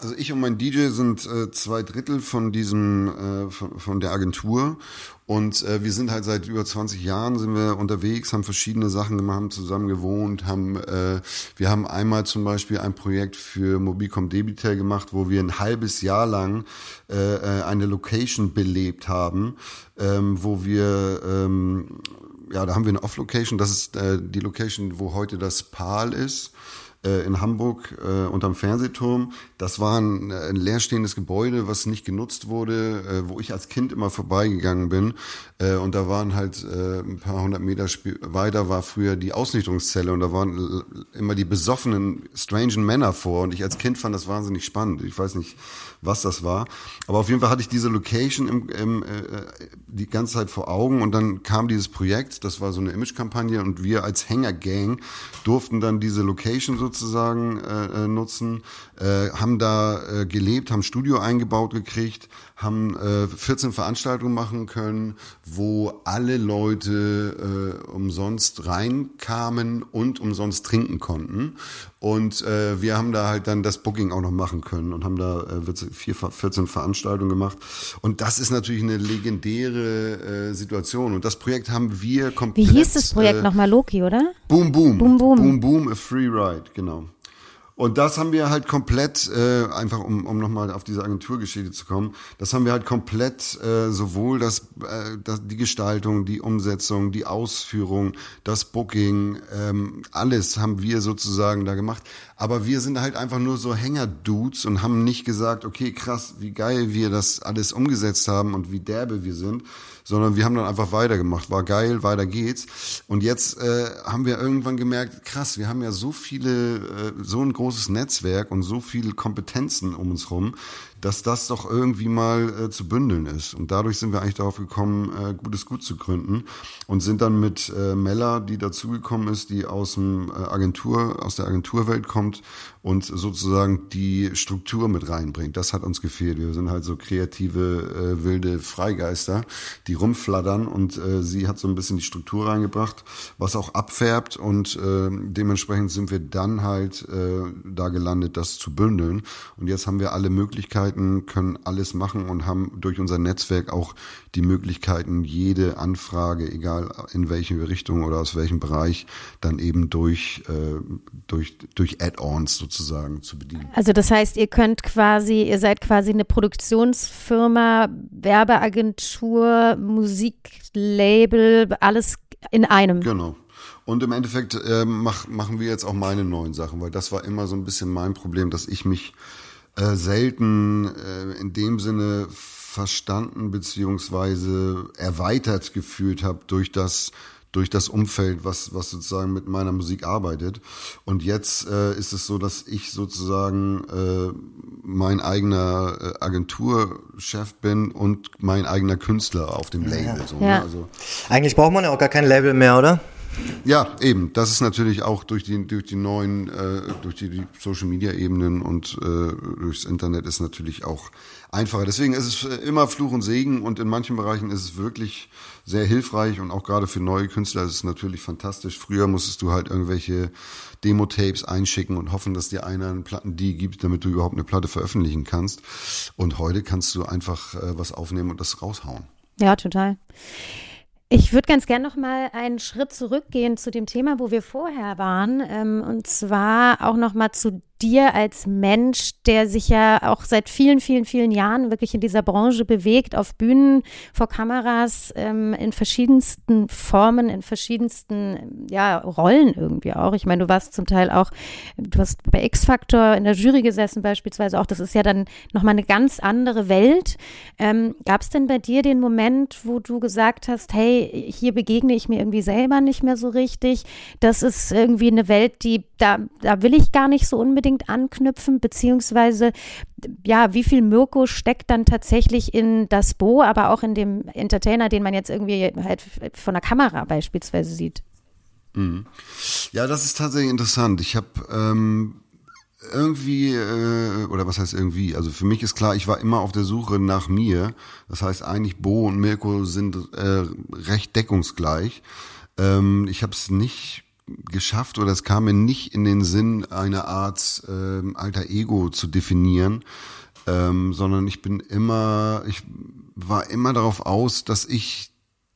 A: also ich und mein DJ sind äh, zwei Drittel von diesem äh, von, von der Agentur. Und äh, wir sind halt seit über 20 Jahren sind wir unterwegs, haben verschiedene Sachen gemacht, haben zusammen gewohnt, haben äh, wir haben einmal zum Beispiel ein Projekt für Mobilcom Debitel gemacht, wo wir ein halbes Jahr lang äh, äh, eine Location belebt haben, ähm, wo wir ähm, ja, da haben wir eine Off-Location, das ist äh, die Location, wo heute das PAL ist äh, in Hamburg äh, unterm Fernsehturm. Das war ein, ein leerstehendes Gebäude, was nicht genutzt wurde, äh, wo ich als Kind immer vorbeigegangen bin. Äh, und da waren halt äh, ein paar hundert Meter weiter war früher die Ausnichtungszelle und da waren immer die besoffenen, strangen Männer vor. Und ich als Kind fand das wahnsinnig spannend. Ich weiß nicht, was das war. Aber auf jeden Fall hatte ich diese Location im, im, äh, die ganze Zeit vor Augen und dann kam dieses Projekt, das war so eine Imagekampagne und wir als Hängergang durften dann diese Location sozusagen äh, äh nutzen, äh, haben da äh, gelebt, haben Studio eingebaut gekriegt, haben äh, 14 Veranstaltungen machen können, wo alle Leute äh, umsonst reinkamen und umsonst trinken konnten. Und äh, wir haben da halt dann das Booking auch noch machen können und haben da äh, vier, 14 Veranstaltungen gemacht. Und das ist natürlich eine legendäre äh, Situation. Und das Projekt haben wir komplett.
C: Wie hieß das Projekt äh, nochmal? Loki, oder?
A: Boom Boom.
C: Boom Boom.
A: Boom Boom, a Free Ride, genau. Und das haben wir halt komplett, äh, einfach um, um nochmal auf diese Agenturgeschichte zu kommen, das haben wir halt komplett äh, sowohl das, äh, das, die Gestaltung, die Umsetzung, die Ausführung, das Booking, ähm, alles haben wir sozusagen da gemacht. Aber wir sind halt einfach nur so Hänger-Dudes und haben nicht gesagt, okay, krass, wie geil wir das alles umgesetzt haben und wie derbe wir sind, sondern wir haben dann einfach weitergemacht. War geil, weiter geht's. Und jetzt äh, haben wir irgendwann gemerkt, krass, wir haben ja so viele, äh, so ein großes Netzwerk und so viele Kompetenzen um uns rum, dass das doch irgendwie mal äh, zu bündeln ist. Und dadurch sind wir eigentlich darauf gekommen, äh, Gutes Gut zu gründen und sind dann mit äh, Mella, die dazugekommen ist, die aus dem äh, Agentur, aus der Agenturwelt kommt und sozusagen die Struktur mit reinbringt. Das hat uns gefehlt. Wir sind halt so kreative, äh, wilde Freigeister, die rumflattern und äh, sie hat so ein bisschen die Struktur reingebracht, was auch abfärbt und äh, dementsprechend sind wir dann halt äh, da gelandet, das zu bündeln. Und jetzt haben wir alle Möglichkeiten, Möglichkeiten, können alles machen und haben durch unser Netzwerk auch die Möglichkeiten, jede Anfrage, egal in welche Richtung oder aus welchem Bereich, dann eben durch, äh, durch, durch Add-ons sozusagen zu bedienen.
C: Also das heißt, ihr könnt quasi, ihr seid quasi eine Produktionsfirma, Werbeagentur, Musiklabel, alles in einem.
A: Genau. Und im Endeffekt äh, mach, machen wir jetzt auch meine neuen Sachen, weil das war immer so ein bisschen mein Problem, dass ich mich äh, selten äh, in dem Sinne verstanden beziehungsweise erweitert gefühlt habe durch das durch das Umfeld, was, was sozusagen mit meiner Musik arbeitet. Und jetzt äh, ist es so, dass ich sozusagen äh, mein eigener äh, Agenturchef bin und mein eigener Künstler auf dem Label. So,
C: Ja.
A: ne? also,
D: Eigentlich braucht man ja auch gar kein Label mehr, oder?
A: Ja, eben. Das ist natürlich auch durch die durch die neuen, äh, durch die, die Social Media Ebenen und äh, durchs Internet ist natürlich auch einfacher. Deswegen ist es immer Fluch und Segen und in manchen Bereichen ist es wirklich sehr hilfreich und auch gerade für neue Künstler ist es natürlich fantastisch. Früher musstest du halt irgendwelche Demo-Tapes einschicken und hoffen, dass dir einer einen Platten die gibt, damit du überhaupt eine Platte veröffentlichen kannst. Und heute kannst du einfach äh, was aufnehmen und das raushauen.
C: Ja, total. Ich würde ganz gern noch mal einen Schritt zurückgehen zu dem Thema, wo wir vorher waren, ähm, und zwar auch noch mal zu dir als Mensch, der sich ja auch seit vielen, vielen, vielen Jahren wirklich in dieser Branche bewegt, auf Bühnen, vor Kameras, ähm, in verschiedensten Formen, in verschiedensten ja, Rollen irgendwie auch. Ich meine, du warst zum Teil auch, du hast bei X-Factor in der Jury gesessen beispielsweise auch. Das ist ja dann nochmal eine ganz andere Welt. Ähm, Gab es denn bei dir den Moment, wo du gesagt hast, hey, hier begegne ich mir irgendwie selber nicht mehr so richtig? Das ist irgendwie eine Welt, die, da, da will ich gar nicht so unbedingt anknüpfen, beziehungsweise ja, wie viel Mirko steckt dann tatsächlich in das Bo, aber auch in dem Entertainer, den man jetzt irgendwie halt von der Kamera beispielsweise sieht?
A: Ja, das ist tatsächlich interessant. Ich habe ähm, irgendwie, äh, oder was heißt irgendwie, also für mich ist klar, ich war immer auf der Suche nach mir. Das heißt eigentlich Bo und Mirko sind äh, recht deckungsgleich. Ähm, ich habe es nicht geschafft oder es kam mir nicht in den Sinn, eine Art ähm, alter Ego zu definieren, ähm, sondern ich bin immer, ich war immer darauf aus, dass ich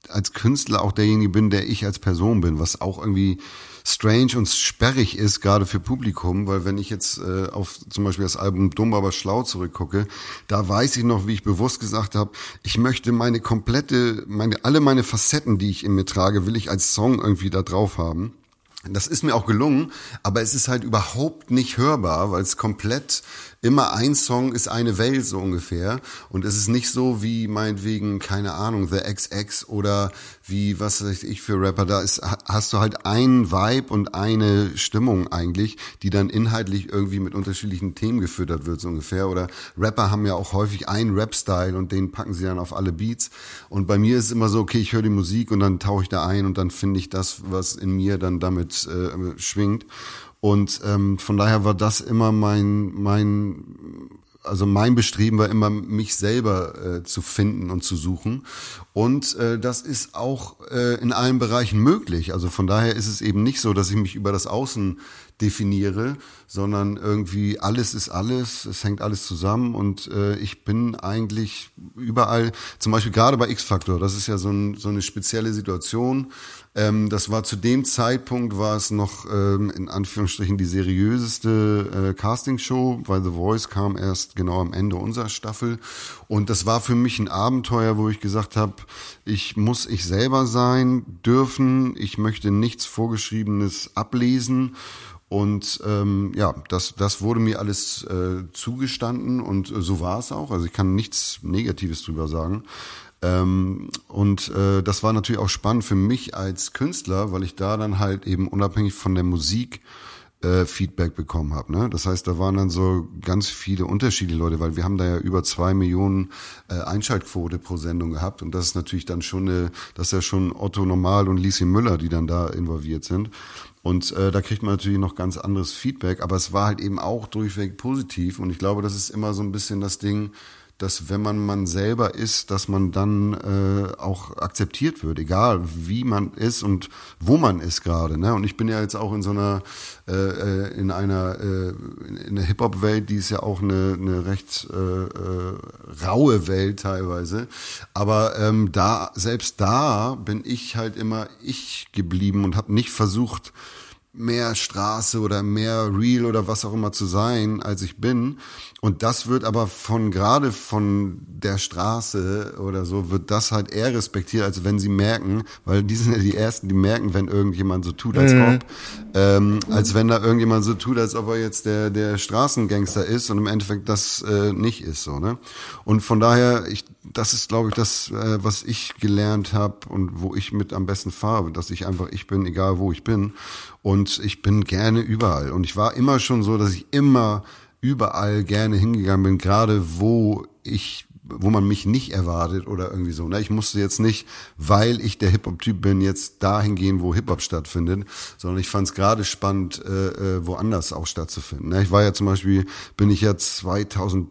A: als Künstler auch derjenige bin, der ich als Person bin, was auch irgendwie strange und sperrig ist, gerade für Publikum, weil wenn ich jetzt äh, auf zum Beispiel das Album Dumm aber schlau zurückgucke, da weiß ich noch, wie ich bewusst gesagt habe, ich möchte meine komplette, meine, alle meine Facetten, die ich in mir trage, will ich als Song irgendwie da drauf haben. Das ist mir auch gelungen, aber es ist halt überhaupt nicht hörbar, weil es komplett immer ein Song ist eine Welt so ungefähr. Und es ist nicht so wie meinetwegen keine Ahnung The XX oder wie was weiß ich für Rapper. Da ist hast du halt einen Vibe und eine Stimmung eigentlich, die dann inhaltlich irgendwie mit unterschiedlichen Themen gefüttert wird so ungefähr. Oder Rapper haben ja auch häufig einen Rap-Style und den packen sie dann auf alle Beats. Und bei mir ist es immer so okay ich höre die Musik und dann tauche ich da ein und dann finde ich das was in mir dann damit äh, schwingt und ähm, von daher war das immer mein, mein, also mein Bestreben war immer, mich selber äh, zu finden und zu suchen. Und äh, das ist auch äh, in allen Bereichen möglich. Also von daher ist es eben nicht so, dass ich mich über das Außen definiere, sondern irgendwie alles ist alles, es hängt alles zusammen und äh, ich bin eigentlich überall, zum Beispiel gerade bei X-Factor, das ist ja so, ein, so eine spezielle Situation. Ähm, das war zu dem Zeitpunkt, war es noch ähm, in Anführungsstrichen die seriöseste äh, Castingshow, weil The Voice kam erst genau am Ende unserer Staffel. Und das war für mich ein Abenteuer, wo ich gesagt habe, ich muss ich selber sein dürfen, ich möchte nichts Vorgeschriebenes ablesen. Und ähm, ja, das, das wurde mir alles äh, zugestanden und äh, so war es auch. Also ich kann nichts Negatives drüber sagen. Ähm, und äh, das war natürlich auch spannend für mich als Künstler, weil ich da dann halt eben unabhängig von der Musik äh, Feedback bekommen habe. Ne? Das heißt, da waren dann so ganz viele unterschiedliche Leute, weil wir haben da ja über zwei Millionen äh, Einschaltquote pro Sendung gehabt und das ist natürlich dann schon eine, das ist ja schon Otto Normal und Lisi Müller, die dann da involviert sind. Und äh, da kriegt man natürlich noch ganz anderes Feedback, aber es war halt eben auch durchweg positiv und ich glaube, das ist immer so ein bisschen das Ding, dass wenn man man selber ist, dass man dann äh, auch akzeptiert wird, egal wie man ist und wo man ist gerade. Ne? Und ich bin ja jetzt auch in so einer äh, äh in einer äh, in der Hip Hop Welt, die ist ja auch eine, eine recht äh, äh, raue Welt teilweise. Aber ähm, da selbst da bin ich halt immer ich geblieben und habe nicht versucht mehr Straße oder mehr Real oder was auch immer zu sein, als ich bin. Und das wird aber von gerade von der Straße oder so wird das halt eher respektiert, als wenn sie merken, weil die sind ja die ersten, die merken, wenn irgendjemand so tut, als ob, ähm, als wenn da irgendjemand so tut, als ob er jetzt der der Straßengangster ist und im Endeffekt das äh, nicht ist so ne. Und von daher, ich das ist glaube ich das, äh, was ich gelernt habe und wo ich mit am besten fahre, dass ich einfach ich bin, egal wo ich bin. Und ich bin gerne überall. Und ich war immer schon so, dass ich immer überall gerne hingegangen bin, gerade wo ich wo man mich nicht erwartet oder irgendwie so. Ne? Ich musste jetzt nicht, weil ich der Hip-Hop-Typ bin, jetzt dahin gehen, wo Hip-Hop stattfindet, sondern ich fand es gerade spannend, äh, äh, woanders auch stattzufinden. Ne? Ich war ja zum Beispiel, bin ich ja 2000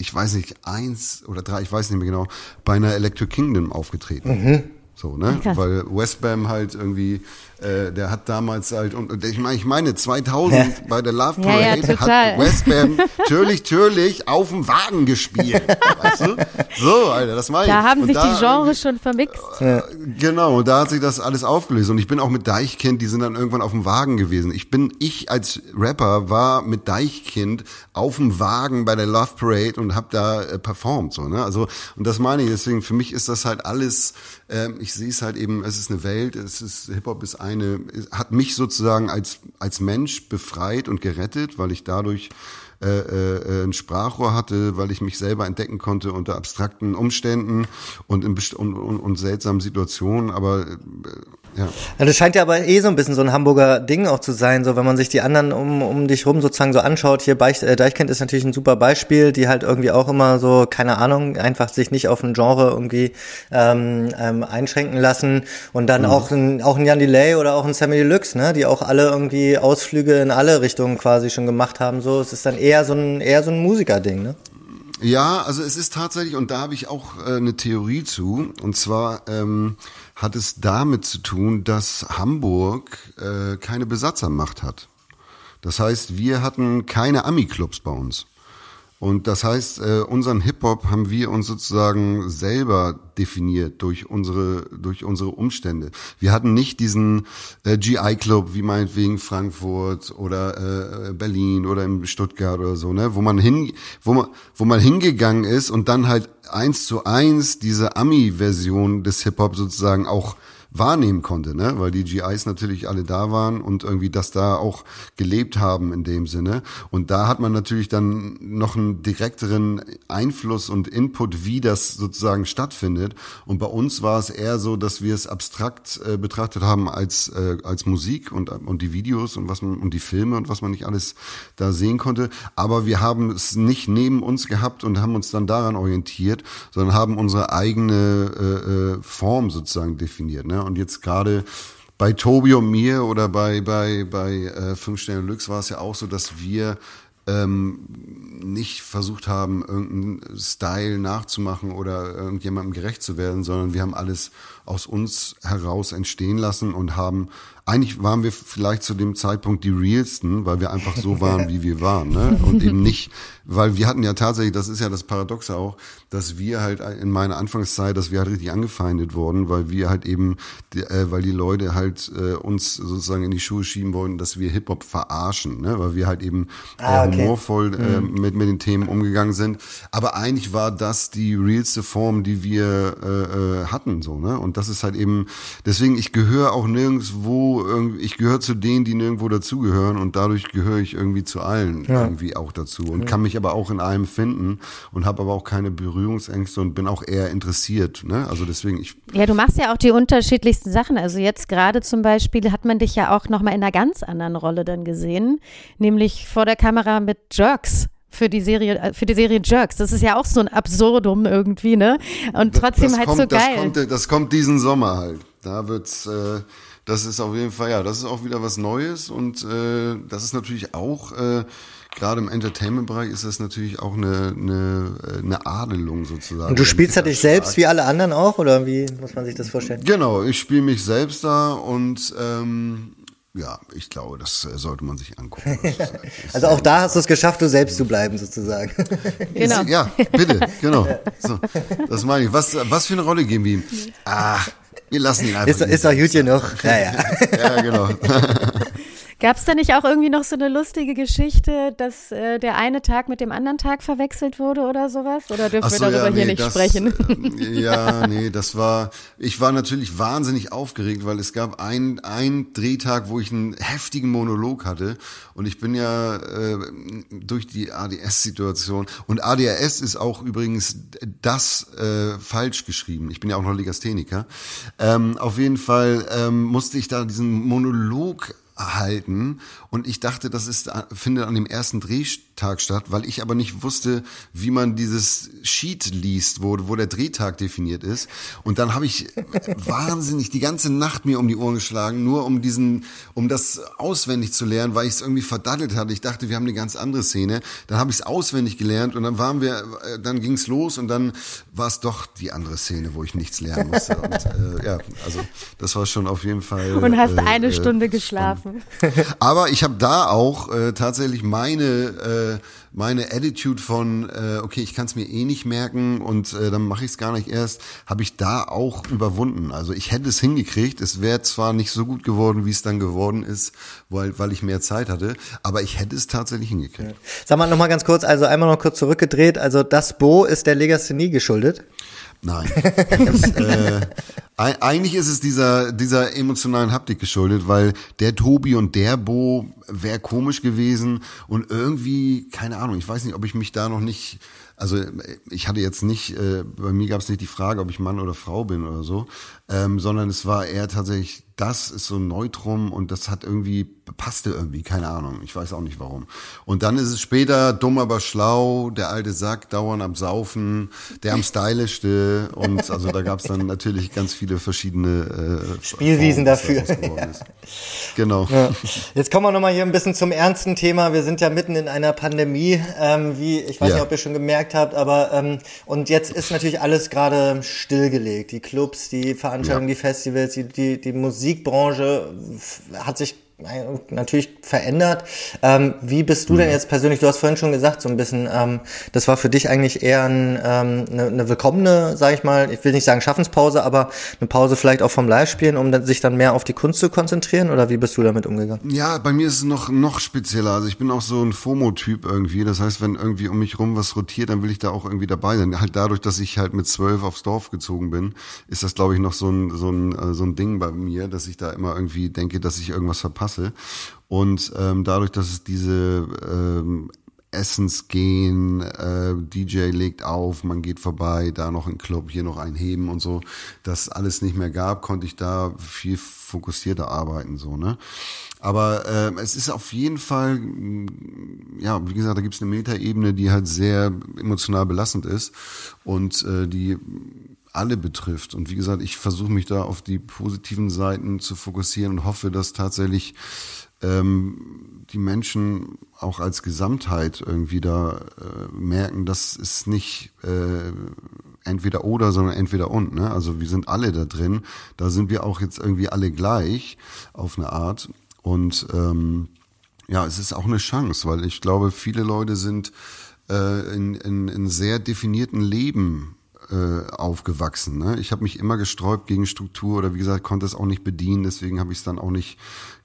A: ich weiß nicht, eins oder drei, ich weiß nicht mehr genau, bei einer Electric Kingdom aufgetreten. Mhm. So, ne? Okay. Weil Westbam halt irgendwie äh, der hat damals halt, und ich meine, ich meine 2000 bei der Love Parade ja, ja, hat Westbam Türlich Türlich auf dem Wagen gespielt. weißt du? So, Alter, das meine
C: ich. Da haben und sich da, die Genres schon vermixt.
A: Äh, genau, und da hat sich das alles aufgelöst. Und ich bin auch mit Deichkind, die sind dann irgendwann auf dem Wagen gewesen. Ich bin, ich als Rapper war mit Deichkind auf dem Wagen bei der Love Parade und habe da äh, performt. So, ne? Also, und das meine ich, deswegen, für mich ist das halt alles, äh, ich sehe es halt eben, es ist eine Welt, es ist, Hip-Hop ist ein eine, hat mich sozusagen als, als Mensch befreit und gerettet, weil ich dadurch äh, äh, ein Sprachrohr hatte, weil ich mich selber entdecken konnte unter abstrakten Umständen und in und, und, und seltsamen Situationen. Aber äh, ja.
D: ja. Das scheint ja aber eh so ein bisschen so ein Hamburger Ding auch zu sein, so wenn man sich die anderen um, um dich rum sozusagen so anschaut. Hier Beich, äh, Deichkind ist natürlich ein super Beispiel, die halt irgendwie auch immer so, keine Ahnung, einfach sich nicht auf ein Genre irgendwie ähm, ähm, einschränken lassen. Und dann mhm. auch, ein, auch ein Jan Delay oder auch ein Sammy Deluxe, ne, die auch alle irgendwie Ausflüge in alle Richtungen quasi schon gemacht haben. So, es ist dann eher so ein, eher so ein Musikerding, ne?
A: Ja, also es ist tatsächlich, und da habe ich auch äh, eine Theorie zu, und zwar ähm, hat es damit zu tun, dass Hamburg äh, keine Besatzermacht hat. Das heißt, wir hatten keine Ami-Clubs bei uns. Und das heißt, äh, unseren Hip-Hop haben wir uns sozusagen selber definiert durch unsere, durch unsere Umstände. Wir hatten nicht diesen äh, GI-Club wie meinetwegen Frankfurt oder äh, Berlin oder in Stuttgart oder so, ne, wo man hin, wo man, wo man hingegangen ist und dann halt eins zu eins diese Ami-Version des Hip-Hop sozusagen auch wahrnehmen konnte, ne? weil die GIs natürlich alle da waren und irgendwie das da auch gelebt haben in dem Sinne. Und da hat man natürlich dann noch einen direkteren Einfluss und Input, wie das sozusagen stattfindet. Und bei uns war es eher so, dass wir es abstrakt äh, betrachtet haben als, äh, als Musik und, und die Videos und was man und die Filme und was man nicht alles da sehen konnte. Aber wir haben es nicht neben uns gehabt und haben uns dann daran orientiert, sondern haben unsere eigene äh, äh Form sozusagen definiert. Ne? Und jetzt gerade bei Tobi und mir oder bei, bei, bei äh, Fünf Sterne Lux war es ja auch so, dass wir ähm, nicht versucht haben, irgendeinen Style nachzumachen oder irgendjemandem gerecht zu werden, sondern wir haben alles aus uns heraus entstehen lassen und haben eigentlich waren wir vielleicht zu dem Zeitpunkt die realsten, weil wir einfach so waren, wie wir waren, ne? Und eben nicht, weil wir hatten ja tatsächlich, das ist ja das Paradoxe auch, dass wir halt in meiner Anfangszeit, dass wir halt richtig angefeindet wurden, weil wir halt eben, äh, weil die Leute halt äh, uns sozusagen in die Schuhe schieben wollten, dass wir Hip Hop verarschen, ne? Weil wir halt eben ah, okay. humorvoll äh, mhm. Mit mit den Themen umgegangen sind. Aber eigentlich war das die realste Form, die wir äh, äh hatten, so, ne? Und das ist halt eben, deswegen ich gehöre auch nirgendwo ich gehöre zu denen, die nirgendwo dazugehören und dadurch gehöre ich irgendwie zu allen ja. irgendwie auch dazu und ja. kann mich aber auch in allem finden und habe aber auch keine Berührungsängste und bin auch eher interessiert. Ne? Also deswegen ich.
C: Ja, du machst ja auch die unterschiedlichsten Sachen. Also jetzt gerade zum Beispiel hat man dich ja auch noch mal in einer ganz anderen Rolle dann gesehen, nämlich vor der Kamera mit Jerks für die Serie, äh, für die Serie Jerks. Das ist ja auch so ein Absurdum irgendwie, ne? Und trotzdem
A: das
C: halt
A: kommt,
C: so geil.
A: Das kommt, das kommt diesen Sommer halt. Da wird's, äh, das ist auf jeden Fall, ja, das ist auch wieder was Neues und äh, das ist natürlich auch, äh, gerade im Entertainment-Bereich ist das natürlich auch eine, eine, eine Adelung sozusagen.
D: Und du spielst ja dich selbst wie alle anderen auch oder wie muss man sich das vorstellen?
A: Genau, ich spiele mich selbst da und ähm, ja, ich glaube, das äh, sollte man sich angucken.
D: also auch da hast du es geschafft, du selbst zu bleiben, sozusagen.
A: genau. Ja, bitte, genau. So, das meine ich. Was, was für eine Rolle geben wir ihm? Ah, wir lassen ihn einfach.
D: Ist, ist doch gut genug. Ja, ja.
A: ja, genau.
C: Gab es da nicht auch irgendwie noch so eine lustige Geschichte, dass äh, der eine Tag mit dem anderen Tag verwechselt wurde oder sowas? Oder dürfen so, wir darüber ja, nee, hier nicht
A: das,
C: sprechen?
A: Äh, ja, nee, das war, ich war natürlich wahnsinnig aufgeregt, weil es gab ein, ein Drehtag, wo ich einen heftigen Monolog hatte und ich bin ja äh, durch die ADS-Situation und ADHS ist auch übrigens das äh, falsch geschrieben. Ich bin ja auch noch Legastheniker. Ähm, auf jeden Fall ähm, musste ich da diesen Monolog halten und ich dachte, das ist findet an dem ersten Drehtag statt, weil ich aber nicht wusste, wie man dieses Sheet liest, wo, wo der Drehtag definiert ist. Und dann habe ich wahnsinnig die ganze Nacht mir um die Ohren geschlagen, nur um diesen, um das auswendig zu lernen, weil ich es irgendwie verdattelt hatte. Ich dachte, wir haben eine ganz andere Szene. Dann habe ich es auswendig gelernt und dann waren wir, äh, dann ging es los und dann war es doch die andere Szene, wo ich nichts lernen musste. Und äh, ja, also das war schon auf jeden Fall.
C: Und hast äh, eine Stunde geschlafen.
A: Aber ich habe da auch äh, tatsächlich meine äh, meine Attitude von äh, okay, ich kann es mir eh nicht merken und äh, dann mache ich es gar nicht erst, habe ich da auch überwunden. Also ich hätte es hingekriegt. Es wäre zwar nicht so gut geworden, wie es dann geworden ist, weil weil ich mehr Zeit hatte, aber ich hätte es tatsächlich hingekriegt.
D: Sag mal noch mal ganz kurz, also einmal noch kurz zurückgedreht. Also das Bo ist der Legasthenie geschuldet.
A: Nein. Ist, äh, eigentlich ist es dieser, dieser emotionalen Haptik geschuldet, weil der Tobi und der Bo wäre komisch gewesen und irgendwie, keine Ahnung, ich weiß nicht, ob ich mich da noch nicht, also ich hatte jetzt nicht, äh, bei mir gab es nicht die Frage, ob ich Mann oder Frau bin oder so, ähm, sondern es war eher tatsächlich, das ist so ein Neutrum und das hat irgendwie, passte irgendwie, keine Ahnung, ich weiß auch nicht warum. Und dann ist es später dumm, aber schlau, der alte Sack, dauernd am Saufen, der am stylischste und also da gab es dann natürlich ganz viele verschiedene
D: äh, Spielwiesen dafür.
A: Ja. Genau.
D: Ja. Jetzt kommen wir nochmal hier ein bisschen zum ernsten Thema. Wir sind ja mitten in einer Pandemie, ähm, wie, ich weiß ja. nicht, ob ihr schon gemerkt habt, aber ähm, und jetzt ist natürlich alles gerade stillgelegt. Die Clubs, die Veranstaltungen, die Festivals, die, die, die Musikbranche hat sich natürlich verändert. Ähm, wie bist du denn mhm. jetzt persönlich? Du hast vorhin schon gesagt, so ein bisschen, ähm, das war für dich eigentlich eher ein, ähm, eine, eine willkommene, sage ich mal, ich will nicht sagen Schaffenspause, aber eine Pause vielleicht auch vom Live-Spielen, um dann, sich dann mehr auf die Kunst zu konzentrieren? Oder wie bist du damit umgegangen?
A: Ja, bei mir ist es noch, noch spezieller. Also ich bin auch so ein FOMO-Typ irgendwie. Das heißt, wenn irgendwie um mich rum was rotiert, dann will ich da auch irgendwie dabei sein. Halt dadurch, dass ich halt mit zwölf aufs Dorf gezogen bin, ist das, glaube ich, noch so ein, so ein, äh, so ein Ding bei mir, dass ich da immer irgendwie denke, dass ich irgendwas verpasse hasse. Und ähm, dadurch, dass es diese ähm, Essens gehen, äh, DJ legt auf, man geht vorbei, da noch ein Club, hier noch ein Heben und so, das alles nicht mehr gab, konnte ich da viel fokussierter arbeiten, so, ne? Aber äh, es ist auf jeden Fall, ja, wie gesagt, da gibt es eine Metaebene, die halt sehr emotional belastend ist und äh, die alle betrifft. Und wie gesagt, ich versuche mich da auf die positiven Seiten zu fokussieren und hoffe, dass tatsächlich ähm, die Menschen auch als Gesamtheit irgendwie da äh, merken, das ist nicht äh, entweder oder, sondern entweder und. Ne? Also wir sind alle da drin. Da sind wir auch jetzt irgendwie alle gleich auf eine Art. Und ähm, ja, es ist auch eine Chance, weil ich glaube, viele Leute sind äh, in, in, in sehr definierten Leben äh, aufgewachsen. Ne? Ich habe mich immer gesträubt gegen Struktur oder wie gesagt, konnte es auch nicht bedienen, deswegen habe ich es dann auch nicht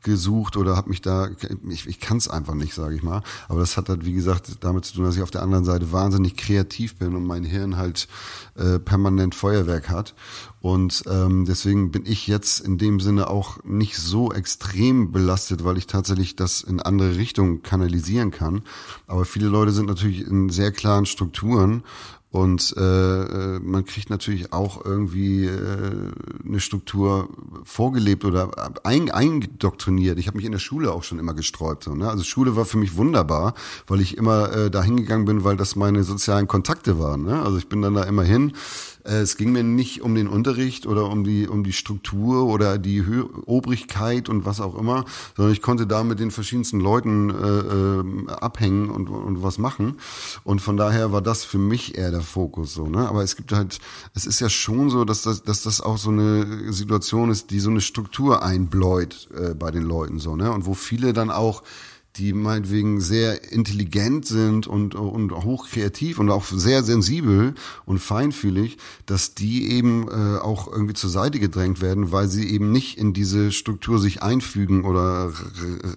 A: gesucht oder habe mich da, ich, ich kann es einfach nicht, sage ich mal. Aber das hat halt, wie gesagt, damit zu tun, dass ich auf der anderen Seite wahnsinnig kreativ bin und mein Hirn halt äh, permanent Feuerwerk hat. Und ähm, deswegen bin ich jetzt in dem Sinne auch nicht so extrem belastet, weil ich tatsächlich das in andere Richtungen kanalisieren kann. Aber viele Leute sind natürlich in sehr klaren Strukturen und äh, äh, man kriegt natürlich auch irgendwie äh, eine Struktur vorgelebt oder ein, eindoktriniert. Ich habe mich in der Schule auch schon immer gesträubt. So, ne? Also Schule war für mich wunderbar, weil ich immer äh, da hingegangen bin, weil das meine sozialen Kontakte waren. Ne? Also ich bin dann da immer hin äh, es ging mir nicht um den Unterricht oder um die, um die Struktur oder die Hö Obrigkeit und was auch immer, sondern ich konnte da mit den verschiedensten Leuten äh, äh, abhängen und, und was machen. Und von daher war das für mich eher der Fokus so. Ne? Aber es gibt halt, es ist ja schon so, dass das, dass das auch so eine Situation ist, die so eine Struktur einbläut äh, bei den Leuten so, ne? Und wo viele dann auch die meinetwegen sehr intelligent sind und, und hochkreativ und auch sehr sensibel und feinfühlig, dass die eben äh, auch irgendwie zur Seite gedrängt werden, weil sie eben nicht in diese Struktur sich einfügen oder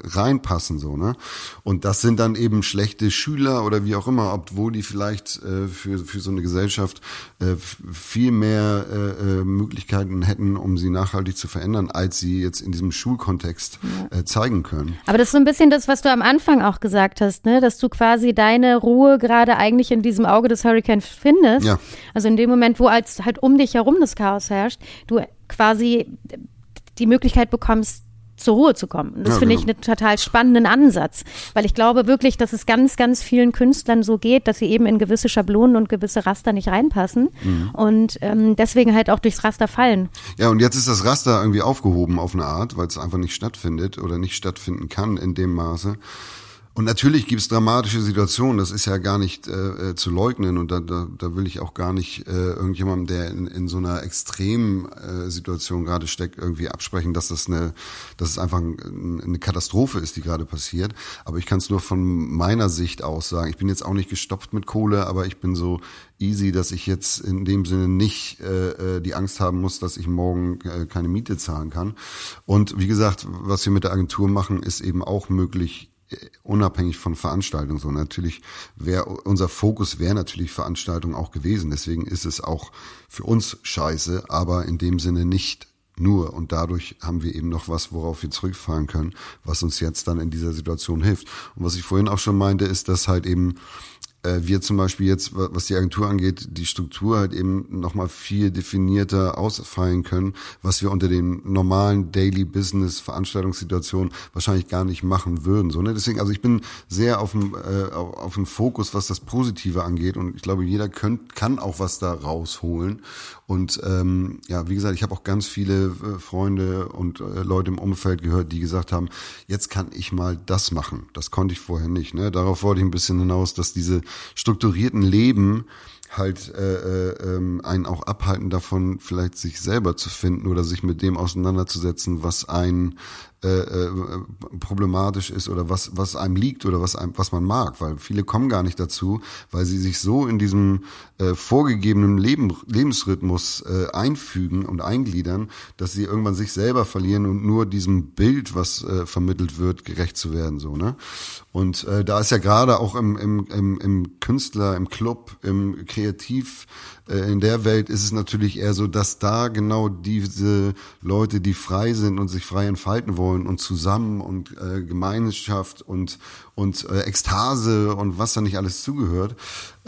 A: reinpassen so ne? Und das sind dann eben schlechte Schüler oder wie auch immer obwohl die vielleicht äh, für für so eine Gesellschaft äh, viel mehr äh, äh, Möglichkeiten hätten um sie nachhaltig zu verändern als sie jetzt in diesem Schulkontext äh, zeigen können.
C: Aber das ist so ein bisschen das was du am Anfang auch gesagt hast ne dass du quasi deine Ruhe gerade eigentlich in diesem Auge des Hurricanes findest ja. also in dem Moment wo als halt um dich herum das Chaos herrscht du quasi die Möglichkeit bekommst, zur Ruhe zu kommen. Und das ja, finde genau. ich einen total spannenden Ansatz, weil ich glaube wirklich, dass es ganz, ganz vielen Künstlern so geht, dass sie eben in gewisse Schablonen und gewisse Raster nicht reinpassen mhm. und ähm, deswegen halt auch durchs Raster fallen.
A: Ja, und jetzt ist das Raster irgendwie aufgehoben auf eine Art, weil es einfach nicht stattfindet oder nicht stattfinden kann in dem Maße. Und natürlich gibt es dramatische Situationen, das ist ja gar nicht äh, äh, zu leugnen und da, da, da will ich auch gar nicht äh, irgendjemandem, der in, in so einer extremen äh, Situation gerade steckt, irgendwie absprechen, dass das eine, dass es einfach ein, eine Katastrophe ist, die gerade passiert. Aber ich kann es nur von meiner Sicht aus sagen. Ich bin jetzt auch nicht gestopft mit Kohle, aber ich bin so easy, dass ich jetzt in dem Sinne nicht äh, äh die Angst haben muss, dass ich morgen äh, keine Miete zahlen kann. Und wie gesagt, was wir mit der Agentur machen, ist eben auch möglich unabhängig von Veranstaltungen so. Natürlich wäre unser Fokus wäre natürlich Veranstaltung auch gewesen. Deswegen ist es auch für uns scheiße, aber in dem Sinne nicht nur. Und dadurch haben wir eben noch was, worauf wir zurückfallen können, was uns jetzt dann in dieser Situation hilft. Und was ich vorhin auch schon meinte, ist, dass halt eben wir zum Beispiel jetzt, was die Agentur angeht, die Struktur halt eben nochmal viel definierter ausfallen können, was wir unter den normalen Daily Business Veranstaltungssituationen wahrscheinlich gar nicht machen würden. So, ne? Deswegen, also ich bin sehr auf dem, äh, auf dem Fokus, was das Positive angeht und ich glaube, jeder könnt, kann auch was da rausholen. Und ähm, ja, wie gesagt, ich habe auch ganz viele äh, Freunde und äh, Leute im Umfeld gehört, die gesagt haben, jetzt kann ich mal das machen. Das konnte ich vorher nicht. Ne? Darauf wollte ich ein bisschen hinaus, dass diese strukturierten Leben halt äh, äh, ähm, einen auch abhalten davon, vielleicht sich selber zu finden oder sich mit dem auseinanderzusetzen, was ein äh, äh, problematisch ist oder was, was einem liegt oder was, einem, was man mag, weil viele kommen gar nicht dazu, weil sie sich so in diesem äh, vorgegebenen Leben, Lebensrhythmus äh, einfügen und eingliedern, dass sie irgendwann sich selber verlieren und nur diesem Bild, was äh, vermittelt wird, gerecht zu werden. so ne Und äh, da ist ja gerade auch im, im, im, im Künstler, im Club, im Kreativ in der Welt ist es natürlich eher so, dass da genau diese Leute, die frei sind und sich frei entfalten wollen und zusammen und äh, Gemeinschaft und und äh, Ekstase und was da nicht alles zugehört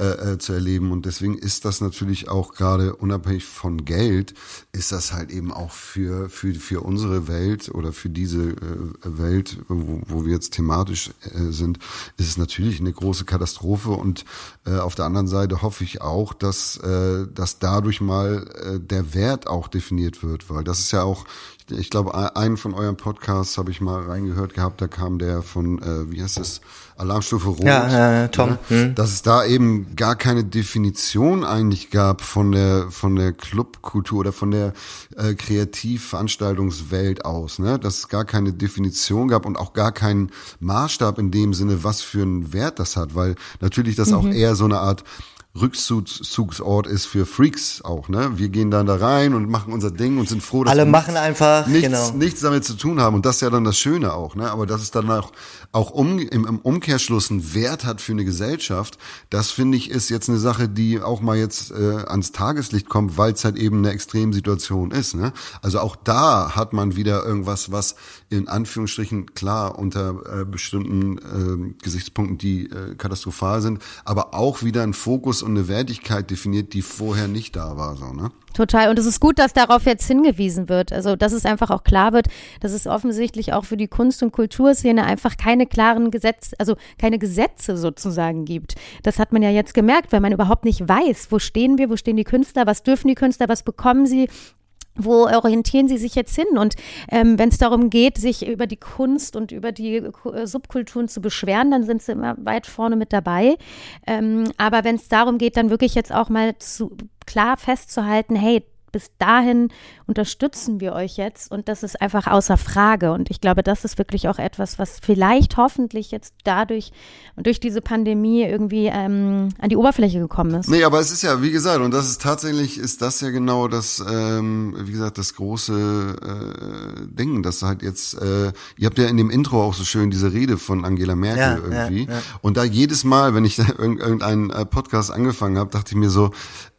A: äh, äh, zu erleben. Und deswegen ist das natürlich auch gerade unabhängig von Geld, ist das halt eben auch für, für, für unsere Welt oder für diese äh, Welt, wo, wo wir jetzt thematisch äh, sind, ist es natürlich eine große Katastrophe. Und äh, auf der anderen Seite hoffe ich auch, dass, äh, dass dadurch mal äh, der Wert auch definiert wird, weil das ist ja auch, ich glaube, einen von euren Podcasts habe ich mal reingehört gehabt, da kam der von, äh, wie heißt es, Alarmstufe Rot.
D: Ja, äh, Tom.
A: Ne? Hm. Dass es da eben gar keine Definition eigentlich gab von der, von der Clubkultur oder von der äh, Kreativveranstaltungswelt aus. Ne? Dass es gar keine Definition gab und auch gar keinen Maßstab in dem Sinne, was für einen Wert das hat, weil natürlich das mhm. auch eher so eine Art Rückzugsort ist für Freaks auch, ne? Wir gehen dann da rein und machen unser Ding und sind froh,
D: dass alle machen nichts, einfach
A: nichts,
D: genau.
A: nichts damit zu tun haben und das ist ja dann das Schöne auch, ne? Aber dass es dann auch auch um, im, im Umkehrschluss einen Wert hat für eine Gesellschaft, das finde ich ist jetzt eine Sache, die auch mal jetzt äh, ans Tageslicht kommt, weil es halt eben eine Extremsituation ist, ne? Also auch da hat man wieder irgendwas, was in Anführungsstrichen klar unter äh, bestimmten äh, Gesichtspunkten, die äh, katastrophal sind, aber auch wieder ein Fokus und eine Wertigkeit definiert, die vorher nicht da war, so, ne?
C: Total. Und es ist gut, dass darauf jetzt hingewiesen wird. Also, dass es einfach auch klar wird, dass es offensichtlich auch für die Kunst- und Kulturszene einfach keine klaren Gesetze, also keine Gesetze sozusagen gibt. Das hat man ja jetzt gemerkt, weil man überhaupt nicht weiß, wo stehen wir, wo stehen die Künstler, was dürfen die Künstler, was bekommen sie, wo orientieren Sie sich jetzt hin? Und ähm, wenn es darum geht, sich über die Kunst und über die äh, Subkulturen zu beschweren, dann sind Sie immer weit vorne mit dabei. Ähm, aber wenn es darum geht, dann wirklich jetzt auch mal zu, klar festzuhalten, hey, bis dahin unterstützen wir euch jetzt und das ist einfach außer Frage. Und ich glaube, das ist wirklich auch etwas, was vielleicht hoffentlich jetzt dadurch und durch diese Pandemie irgendwie ähm, an die Oberfläche gekommen ist.
A: Nee, aber es ist ja, wie gesagt, und das ist tatsächlich, ist das ja genau das, ähm, wie gesagt, das große äh, Ding, dass halt jetzt, äh, ihr habt ja in dem Intro auch so schön diese Rede von Angela Merkel
D: Ja,
A: irgendwie.
D: ja, ja.
A: Und da jedes Mal, wenn ich irgendeinen äh, Podcast angefangen habe, dachte ich mir so,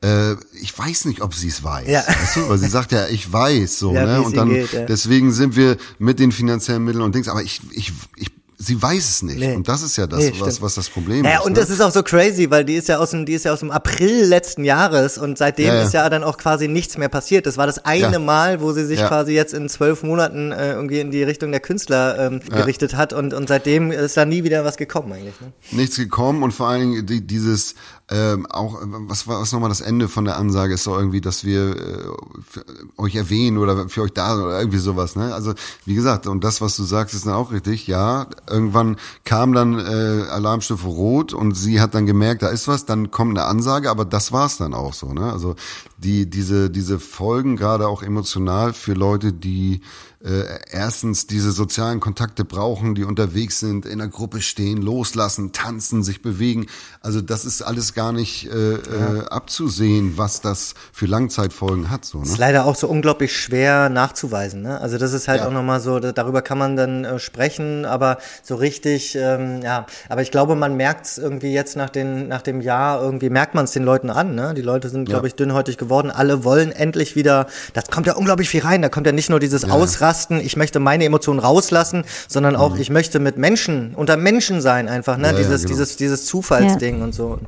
A: äh, ich weiß nicht, ob sie es weiß.
D: Ja.
A: Weißt du? Weil sie sagt ja, ich weiß so,
D: Ja,
A: ne? Und dann
D: geht, ja.
A: deswegen sind wir mit den finanziellen Mitteln und Dings, aber ich, ich, ich sie weiß es nicht.
D: Nee.
A: Und das ist ja das,
D: Nee,
A: was, was das Problem
D: Ja,
A: ist.
D: und
A: ne?
D: das ist auch so crazy, weil die ist ja aus dem, die ist ja aus dem April letzten Jahres und seitdem
A: Ja, ja.
D: ist ja dann auch quasi nichts mehr passiert. Das war das eine
A: Ja.
D: Mal, wo sie sich quasi jetzt in zwölf Monaten äh, irgendwie in die Richtung der Künstler ähm, gerichtet hat und, und seitdem ist da nie wieder was gekommen eigentlich. Ne?
A: nichts gekommen und vor allen Dingen die, dieses ähm, auch äh, was war was nochmal das Ende von der Ansage ist so irgendwie, dass wir äh, für euch erwähnen oder für euch da sind oder irgendwie sowas. Ne? Also wie gesagt und das was du sagst ist dann auch richtig. Ja, irgendwann kam dann äh, Alarmstufe Rot und sie hat dann gemerkt, da ist was. Dann kommt eine Ansage, aber das war's dann auch so. Ne? Also die diese diese Folgen gerade auch emotional für Leute, die äh, erstens diese sozialen Kontakte brauchen, die unterwegs sind, in der Gruppe stehen, loslassen, tanzen, sich bewegen. Also das ist alles gar nicht äh, äh, abzusehen, was das für Langzeitfolgen hat. So,
D: Ist
A: ne?
D: leider auch so unglaublich schwer nachzuweisen. Ne? Also das ist halt
A: Ja.
D: auch nochmal so, da- darüber kann man dann äh, sprechen, aber so richtig, ähm, ja, aber ich glaube, man merkt es irgendwie jetzt nach, den, nach dem Jahr, irgendwie merkt man es den Leuten an. Ne? Die Leute sind, glaube ich, dünnhäutig geworden. Alle wollen endlich wieder, das kommt ja unglaublich viel rein. Da kommt ja nicht nur dieses Ausrasten, ich möchte meine Emotionen rauslassen, sondern auch, ich möchte mit Menschen, unter Menschen sein einfach. Ne?
A: Mhm. Ja, ja,
D: dieses,
A: genau.
D: dieses, dieses Zufallsding und so.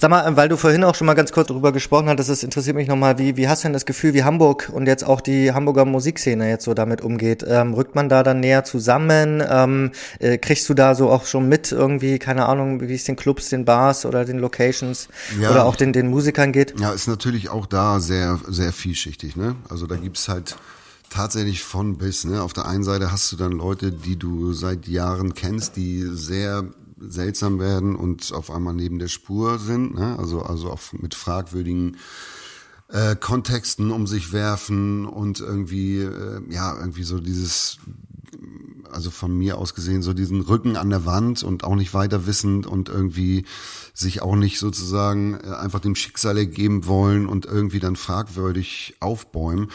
D: Sag mal, weil du vorhin auch schon mal ganz kurz darüber gesprochen hattest, das interessiert mich nochmal, wie, wie hast du denn das Gefühl, wie Hamburg und jetzt auch die Hamburger Musikszene jetzt so damit umgeht? Ähm, rückt man da dann näher zusammen? Ähm, äh, kriegst du da so auch schon mit irgendwie, keine Ahnung, wie es den Clubs, den Bars oder den Locations
A: Ja.
D: oder auch den, den Musikern geht?
A: Ja, ist natürlich auch da sehr, sehr vielschichtig. Ne? Also da gibt's halt tatsächlich von bis. Ne? Auf der einen Seite hast du dann Leute, die du seit Jahren kennst, die sehr seltsam werden und auf einmal neben der Spur sind. Ne? Also, also auch mit fragwürdigen äh, Kontexten um sich werfen und irgendwie, äh, ja, irgendwie so dieses, also von mir aus gesehen, so diesen Rücken an der Wand und auch nicht weiter wissend und irgendwie sich auch nicht sozusagen äh, einfach dem Schicksal ergeben wollen und irgendwie dann fragwürdig aufbäumen.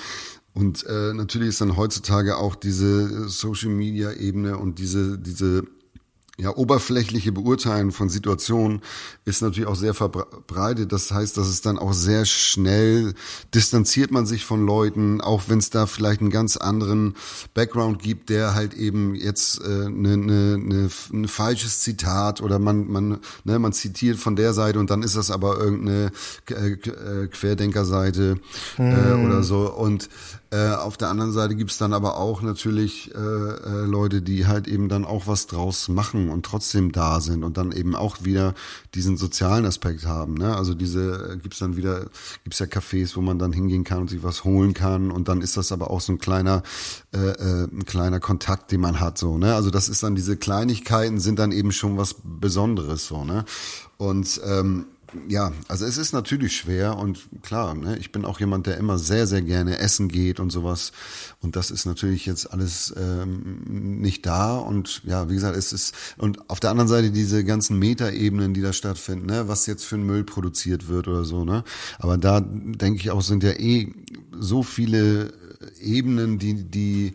A: Und äh, natürlich ist dann heutzutage auch diese Social Media Ebene und diese, diese ja, oberflächliche Beurteilen von Situationen ist natürlich auch sehr verbreitet. Das heißt, dass es dann auch sehr schnell distanziert man sich von Leuten, auch wenn es da vielleicht einen ganz anderen Background gibt, der halt eben jetzt äh, ne, ne, ne, ein falsches Zitat oder man man ne, man zitiert von der Seite und dann ist das aber irgendeine äh, äh, Querdenkerseite äh, oder so und äh, auf der anderen Seite gibt's dann aber auch natürlich äh, äh, Leute, die halt eben dann auch was draus machen und trotzdem da sind und dann eben auch wieder diesen sozialen Aspekt haben. Ne? Also diese äh, gibt's dann wieder, gibt's ja Cafés, wo man dann hingehen kann und sich was holen kann und dann ist das aber auch so ein kleiner, äh, äh, ein kleiner Kontakt, den man hat. So, ne? Also das ist dann diese Kleinigkeiten sind dann eben schon was Besonderes so, ne? Und ähm, ja, also es ist natürlich schwer und klar, ne, ich bin auch jemand, der immer sehr, sehr gerne essen geht und sowas. Und das ist natürlich jetzt alles ähm, nicht da. Und ja, wie gesagt, es ist, und auf der anderen Seite diese ganzen Metaebenen, die da stattfinden, ne, was jetzt für ein Müll produziert wird oder so, ne. Aber da denke ich auch, sind ja eh so viele Ebenen, die, die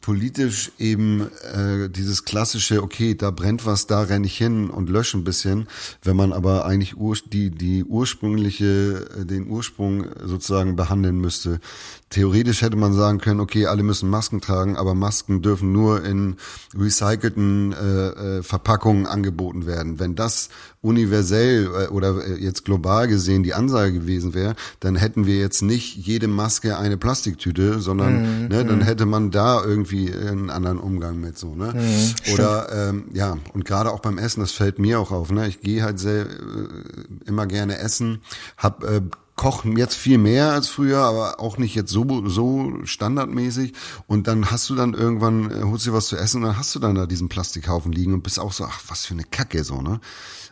A: politisch eben äh, dieses klassische, okay, da brennt was, da renne ich hin und lösche ein bisschen. Wenn man aber eigentlich ur die, die ursprüngliche, äh, den Ursprung sozusagen behandeln müsste. Theoretisch hätte man sagen können, okay, alle müssen Masken tragen, aber Masken dürfen nur in recycelten äh, äh, Verpackungen angeboten werden. Wenn das universell äh, oder äh, jetzt global gesehen die Ansage gewesen wäre, dann hätten wir jetzt nicht jede Maske eine Plastiktüte, sondern ne, dann hätte man da irgendwie einen anderen Umgang mit so. Ne? oder ähm, ja, und gerade auch beim Essen, das fällt mir auch auf. Ne? Ich gehe halt sehr äh, immer gerne essen, hab äh, kochen jetzt viel mehr als früher, aber auch nicht jetzt so, so standardmäßig. Und dann hast du dann irgendwann, äh, holst dir was zu essen und dann hast du dann da diesen Plastikhaufen liegen und bist auch so, ach, was für eine Kacke, so, ne?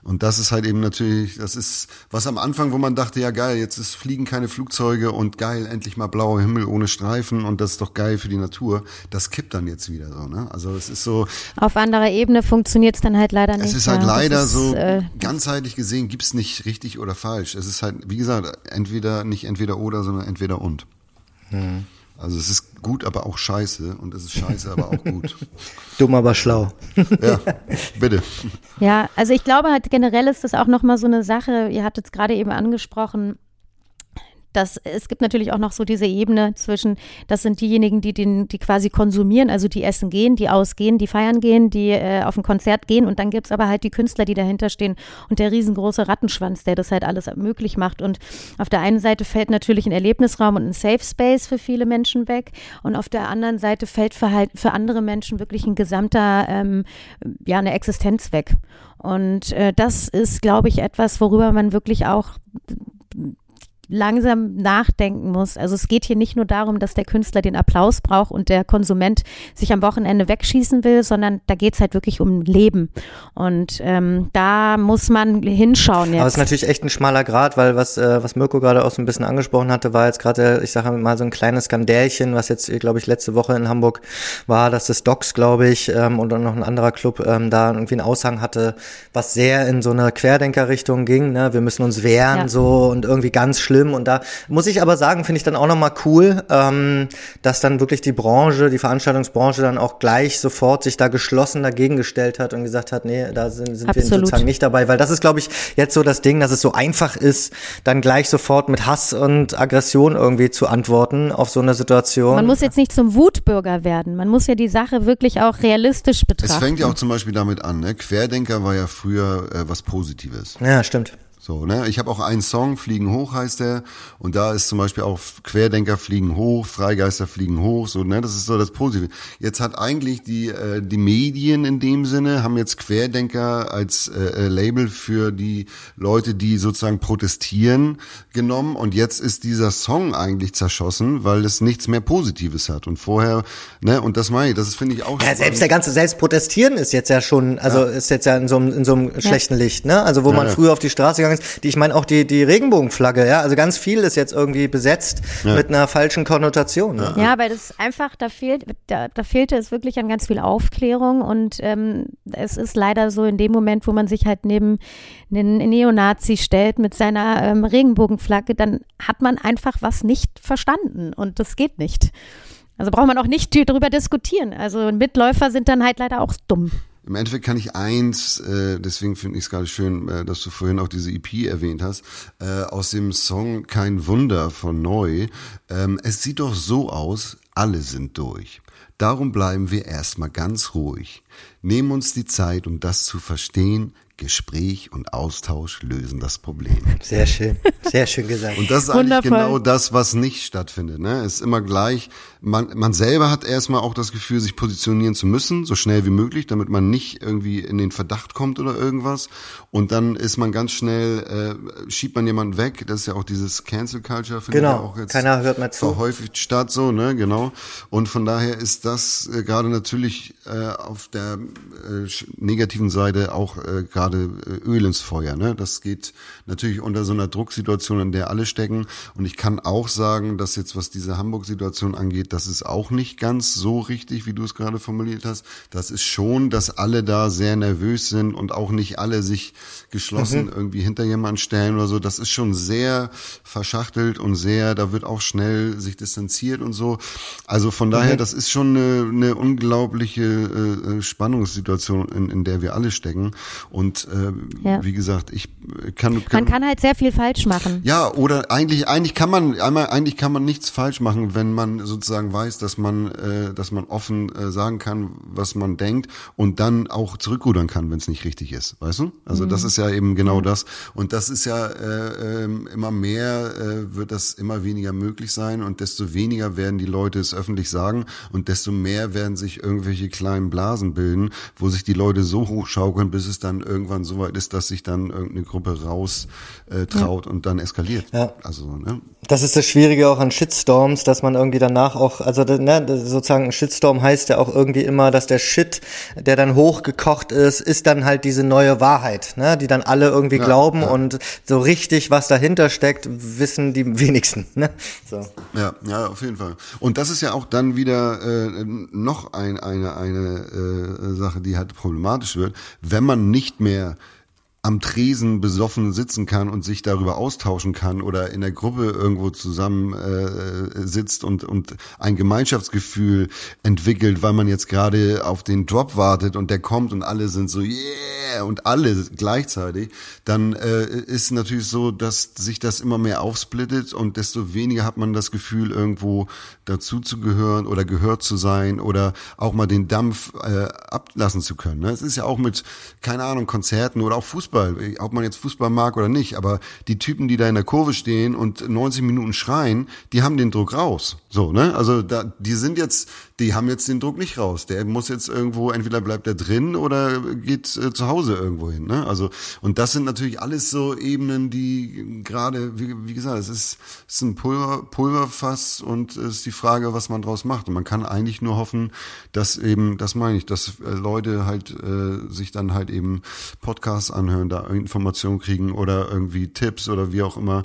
A: Und das ist halt eben natürlich, das ist was am Anfang, wo man dachte, ja geil, jetzt ist, fliegen keine Flugzeuge und geil, endlich mal blauer Himmel ohne Streifen und das ist doch geil für die Natur. Das kippt dann jetzt wieder so, ne? Also es ist so.
C: Auf anderer Ebene funktioniert es dann halt leider nicht.
A: Es ist halt ja, leider ist, so, äh, ganzheitlich gesehen gibt's nicht richtig oder falsch. Es ist halt, wie gesagt, entweder, nicht entweder oder, sondern entweder und. Hm. Also es ist gut, aber auch scheiße und es ist scheiße, aber auch gut.
D: Dumm, aber schlau.
A: ja, bitte.
C: Ja, also ich glaube halt generell ist das auch nochmal so eine Sache, ihr hattet es gerade eben angesprochen, dass es gibt natürlich auch noch so diese Ebene zwischen, das sind diejenigen, die den, die quasi konsumieren, also die essen gehen, die ausgehen, die feiern gehen, die äh, auf ein Konzert gehen und dann gibt's aber halt die Künstler, die dahinter stehen und der riesengroße Rattenschwanz, der das halt alles möglich macht. Und auf der einen Seite fällt natürlich ein Erlebnisraum und ein Safe Space für viele Menschen weg und auf der anderen Seite fällt für halt für andere Menschen wirklich ein gesamter, ähm, ja, eine Existenz weg. Und äh, das ist, glaube ich, etwas, worüber man wirklich auch langsam nachdenken muss. Also es geht hier nicht nur darum, dass der Künstler den Applaus braucht und der Konsument sich am Wochenende wegschießen will, sondern da geht es halt wirklich um Leben. Und ähm, da muss man hinschauen jetzt.
D: Aber es ist natürlich echt ein schmaler Grad, weil was, äh, was Mirko gerade auch so ein bisschen angesprochen hatte, war jetzt gerade, ich sage mal, so ein kleines Skandälchen, was jetzt, glaube ich, letzte Woche in Hamburg war, dass das Docs, glaube ich, ähm, und dann noch ein anderer Club ähm, da irgendwie einen Aushang hatte, was sehr in so eine Querdenkerrichtung ging. Ne? Wir müssen uns wehren ja. so und irgendwie ganz schlimm schlimm. Und da muss ich aber sagen, finde ich dann auch nochmal cool, ähm, dass dann wirklich die Branche, die Veranstaltungsbranche dann auch gleich sofort sich da geschlossen dagegen gestellt hat und gesagt hat, nee, da sind, sind wir sozusagen nicht dabei. Weil das ist, glaube ich, jetzt so das Ding, dass es so einfach ist, dann gleich sofort mit Hass und Aggression irgendwie zu antworten auf so eine Situation.
C: Man muss jetzt nicht zum Wutbürger werden. Man muss ja die Sache wirklich auch realistisch betrachten.
A: Es fängt ja auch zum Beispiel damit an, ne? Querdenker war ja früher äh, was Positives.
D: Ja, stimmt.
A: So, ne? Ich habe auch einen Song, Fliegen hoch heißt der. Und da ist zum Beispiel auch Querdenker fliegen hoch, Freigeister fliegen hoch, so, ne? Das ist so das Positive. Jetzt hat eigentlich die, äh, die Medien in dem Sinne, haben jetzt Querdenker als äh, äh, Label für die Leute, die sozusagen protestieren, genommen. Und jetzt ist dieser Song eigentlich zerschossen, weil es nichts mehr Positives hat. Und vorher, ne? Und das meine ich, das finde ich auch.
D: Ja, selbst der ganze, selbst protestieren ist jetzt ja schon, also ja. ist jetzt ja in so einem, in so einem ja. schlechten Licht, ne? Also wo ja, man früher auf die Straße gegangen ist, die, ich meine auch die, die Regenbogenflagge, ja, also ganz viel ist jetzt irgendwie besetzt ja. mit einer falschen Konnotation.
C: Ne? Ja, weil das einfach, da fehlt, da, da fehlte es wirklich an ganz viel Aufklärung und ähm, es ist leider so in dem Moment, wo man sich halt neben einen Neonazi stellt mit seiner ähm, Regenbogenflagge, dann hat man einfach was nicht verstanden und das geht nicht. Also braucht man auch nicht darüber diskutieren. Also Mitläufer sind dann halt leider auch dumm.
A: Im Endeffekt kann ich eins, äh, deswegen finde ich es gerade schön, äh, dass du vorhin auch diese EP erwähnt hast, äh, aus dem Song Kein Wunder von Neu. Ähm, es sieht doch so aus, alle sind durch. Darum bleiben wir erstmal ganz ruhig. Nehmen uns die Zeit, um das zu verstehen, Gespräch und Austausch lösen das Problem.
D: Sehr schön, sehr schön gesagt.
A: Und das ist eigentlich genau das, was nicht stattfindet. Ne? Es ist immer gleich, man, man selber hat erstmal auch das Gefühl, sich positionieren zu müssen, so schnell wie möglich, damit man nicht irgendwie in den Verdacht kommt oder irgendwas. Und dann ist man ganz schnell, äh, schiebt man jemanden weg. Das ist ja auch dieses Cancel Culture,
D: finde genau. ich auch jetzt
A: Keiner hört mehr zu. verhäufigt statt, so, ne, genau. Und von daher ist das äh, gerade natürlich äh, auf der äh, negativen Seite auch äh, gerade gerade äh, Öl ins Feuer. Ne? Das geht natürlich unter so einer Drucksituation, in der alle stecken. Und ich kann auch sagen, dass jetzt, was diese Hamburg-Situation angeht, das ist auch nicht ganz so richtig, wie du es gerade formuliert hast. Das ist schon, dass alle da sehr nervös sind und auch nicht alle sich geschlossen mhm. irgendwie hinter jemanden stellen oder so. Das ist schon sehr verschachtelt und sehr, da wird auch schnell sich distanziert und so. Also von daher, mhm. das ist schon eine, eine unglaubliche äh, äh Spannungssituation, in, in der wir alle stecken. Und und äh, ja. wie gesagt, ich kann,
C: kann, Man kann halt sehr viel falsch machen.
A: Ja, oder eigentlich, eigentlich kann man, einmal, eigentlich kann man nichts falsch machen, wenn man sozusagen weiß, dass man, äh, dass man offen äh, sagen kann, was man denkt und dann auch zurückrudern kann, wenn es nicht richtig ist. Weißt du? Also mhm. das ist ja eben genau das. Und das ist ja äh, äh, immer mehr, äh, wird das immer weniger möglich sein und desto weniger werden die Leute es öffentlich sagen und desto mehr werden sich irgendwelche kleinen Blasen bilden, wo sich die Leute so hochschaukeln, bis es dann irgendwie irgendwann so weit ist, dass sich dann irgendeine Gruppe raus äh, traut ja. und dann eskaliert.
D: Ja.
A: Also, ne?
D: Das ist das Schwierige auch an Shitstorms, dass man irgendwie danach auch, also ne, sozusagen ein Shitstorm heißt ja auch irgendwie immer, dass der Shit, der dann hochgekocht ist, ist dann halt diese neue Wahrheit, ne, die dann alle irgendwie ja, glauben ja. und so richtig, was dahinter steckt, wissen die wenigsten. Ne? So.
A: Ja, ja, auf jeden Fall. Und das ist ja auch dann wieder äh, noch ein, eine, eine äh, Sache, die halt problematisch wird, wenn man nicht mehr yeah. Am Tresen besoffen sitzen kann und sich darüber austauschen kann oder in der Gruppe irgendwo zusammen äh, sitzt und, und ein Gemeinschaftsgefühl entwickelt, weil man jetzt gerade auf den Drop wartet und der kommt und alle sind so yeah und alle gleichzeitig, dann äh, ist natürlich so, dass sich das immer mehr aufsplittet und desto weniger hat man das Gefühl, irgendwo dazu zu gehören oder gehört zu sein oder auch mal den Dampf äh, ablassen zu können. Ne? Es ist ja auch mit, keine Ahnung, Konzerten oder auch Fußball Fußball, ob man jetzt Fußball mag oder nicht, aber die Typen, die da in der Kurve stehen und 90 Minuten schreien, die haben den Druck raus. So, ne? Also da, die sind jetzt, die haben jetzt den Druck nicht raus. Der muss jetzt irgendwo, entweder bleibt er drin oder geht äh, zu Hause irgendwo hin. Ne? Also, und das sind natürlich alles so Ebenen, die gerade, wie, wie gesagt, es ist, es ist ein Pulver, Pulverfass und es ist die Frage, was man draus macht. Und man kann eigentlich nur hoffen, dass eben, das meine ich, dass äh, Leute halt äh, sich dann halt eben Podcasts anhören da Informationen kriegen oder irgendwie Tipps oder wie auch immer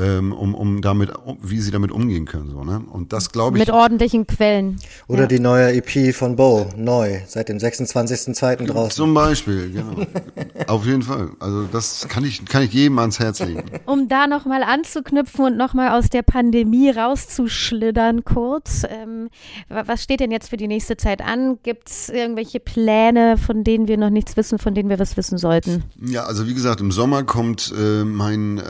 A: ähm, um, um damit, wie sie damit umgehen können. So, ne? Und das glaube ich.
C: Mit ordentlichen Quellen.
D: Oder ja. die neue EP von Bo, neu, seit dem 26.02. draußen.
A: Zum Beispiel, genau. Auf jeden Fall. Also das kann ich, kann ich jedem ans Herz legen.
C: Um da nochmal anzuknüpfen und nochmal aus der Pandemie rauszuschlittern kurz. Ähm, was steht denn jetzt für die nächste Zeit an? Gibt es irgendwelche Pläne, von denen wir noch nichts wissen, von denen wir was wissen sollten?
A: Ja, also wie gesagt, im Sommer kommt äh, mein äh,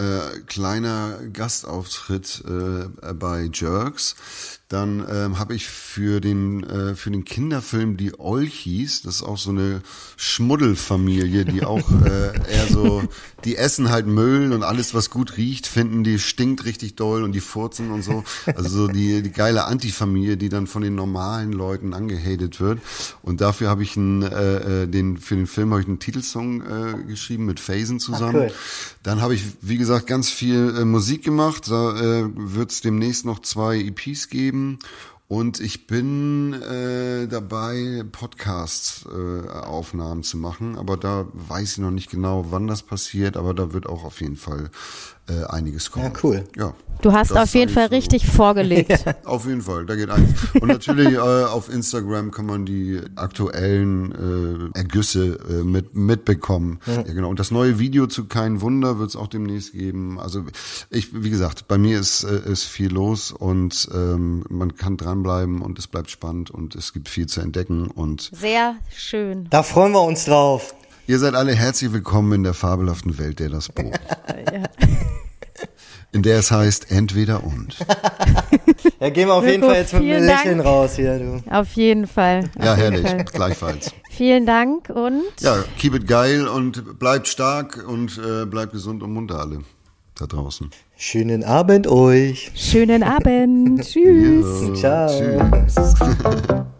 A: kleiner Gastauftritt äh, bei Jerks. Dann ähm, habe ich für den äh, für den Kinderfilm die Olchis, das ist auch so eine Schmuddelfamilie, die auch äh, eher so, die essen halt Müll und alles was gut riecht, finden die stinkt richtig doll und die furzen und so. Also so die die geile Antifamilie, die dann von den normalen Leuten angehatet wird. Und dafür habe ich einen, äh, äh, den für den Film habe ich einen Titelsong äh, geschrieben mit Phasen zusammen. Ach, cool. Dann habe ich wie gesagt ganz viel äh, Musik gemacht. Da äh, wird es demnächst noch zwei EPs geben geschrieben und ich bin äh, dabei, Podcast-Aufnahmen äh, zu machen, aber da weiß ich noch nicht genau, wann das passiert, aber da wird auch auf jeden Fall äh, einiges kommen.
D: Ja, cool.
A: Ja.
C: Du hast auf jeden Fall so. richtig vorgelegt.
A: auf jeden Fall, da geht eins. Und natürlich äh, auf Instagram kann man die aktuellen äh, Ergüsse äh, mit, mitbekommen. Ja. ja. genau. Und das neue Video zu Kein Wunder wird es auch demnächst geben. Also ich, wie gesagt, bei mir ist, äh, ist viel los und ähm, man kann dranbleiben und es bleibt spannend und es gibt viel zu entdecken. Und
C: Sehr schön.
D: Da freuen wir uns drauf.
A: Ihr seid alle herzlich willkommen in der fabelhaften Welt der das Buch. ja in der es heißt entweder und.
D: ja, gehen wir auf jeden Fall jetzt mit einem Lächeln raus hier, du.
C: Auf jeden Fall.
A: Ja, herrlich, Fall. gleichfalls.
C: Vielen Dank und.
A: Ja, keep it geil und bleibt stark und äh, bleibt gesund und munter alle da draußen.
D: Schönen Abend euch.
C: Schönen Abend. Tschüss.
D: Ja, Ciao. Tschüss.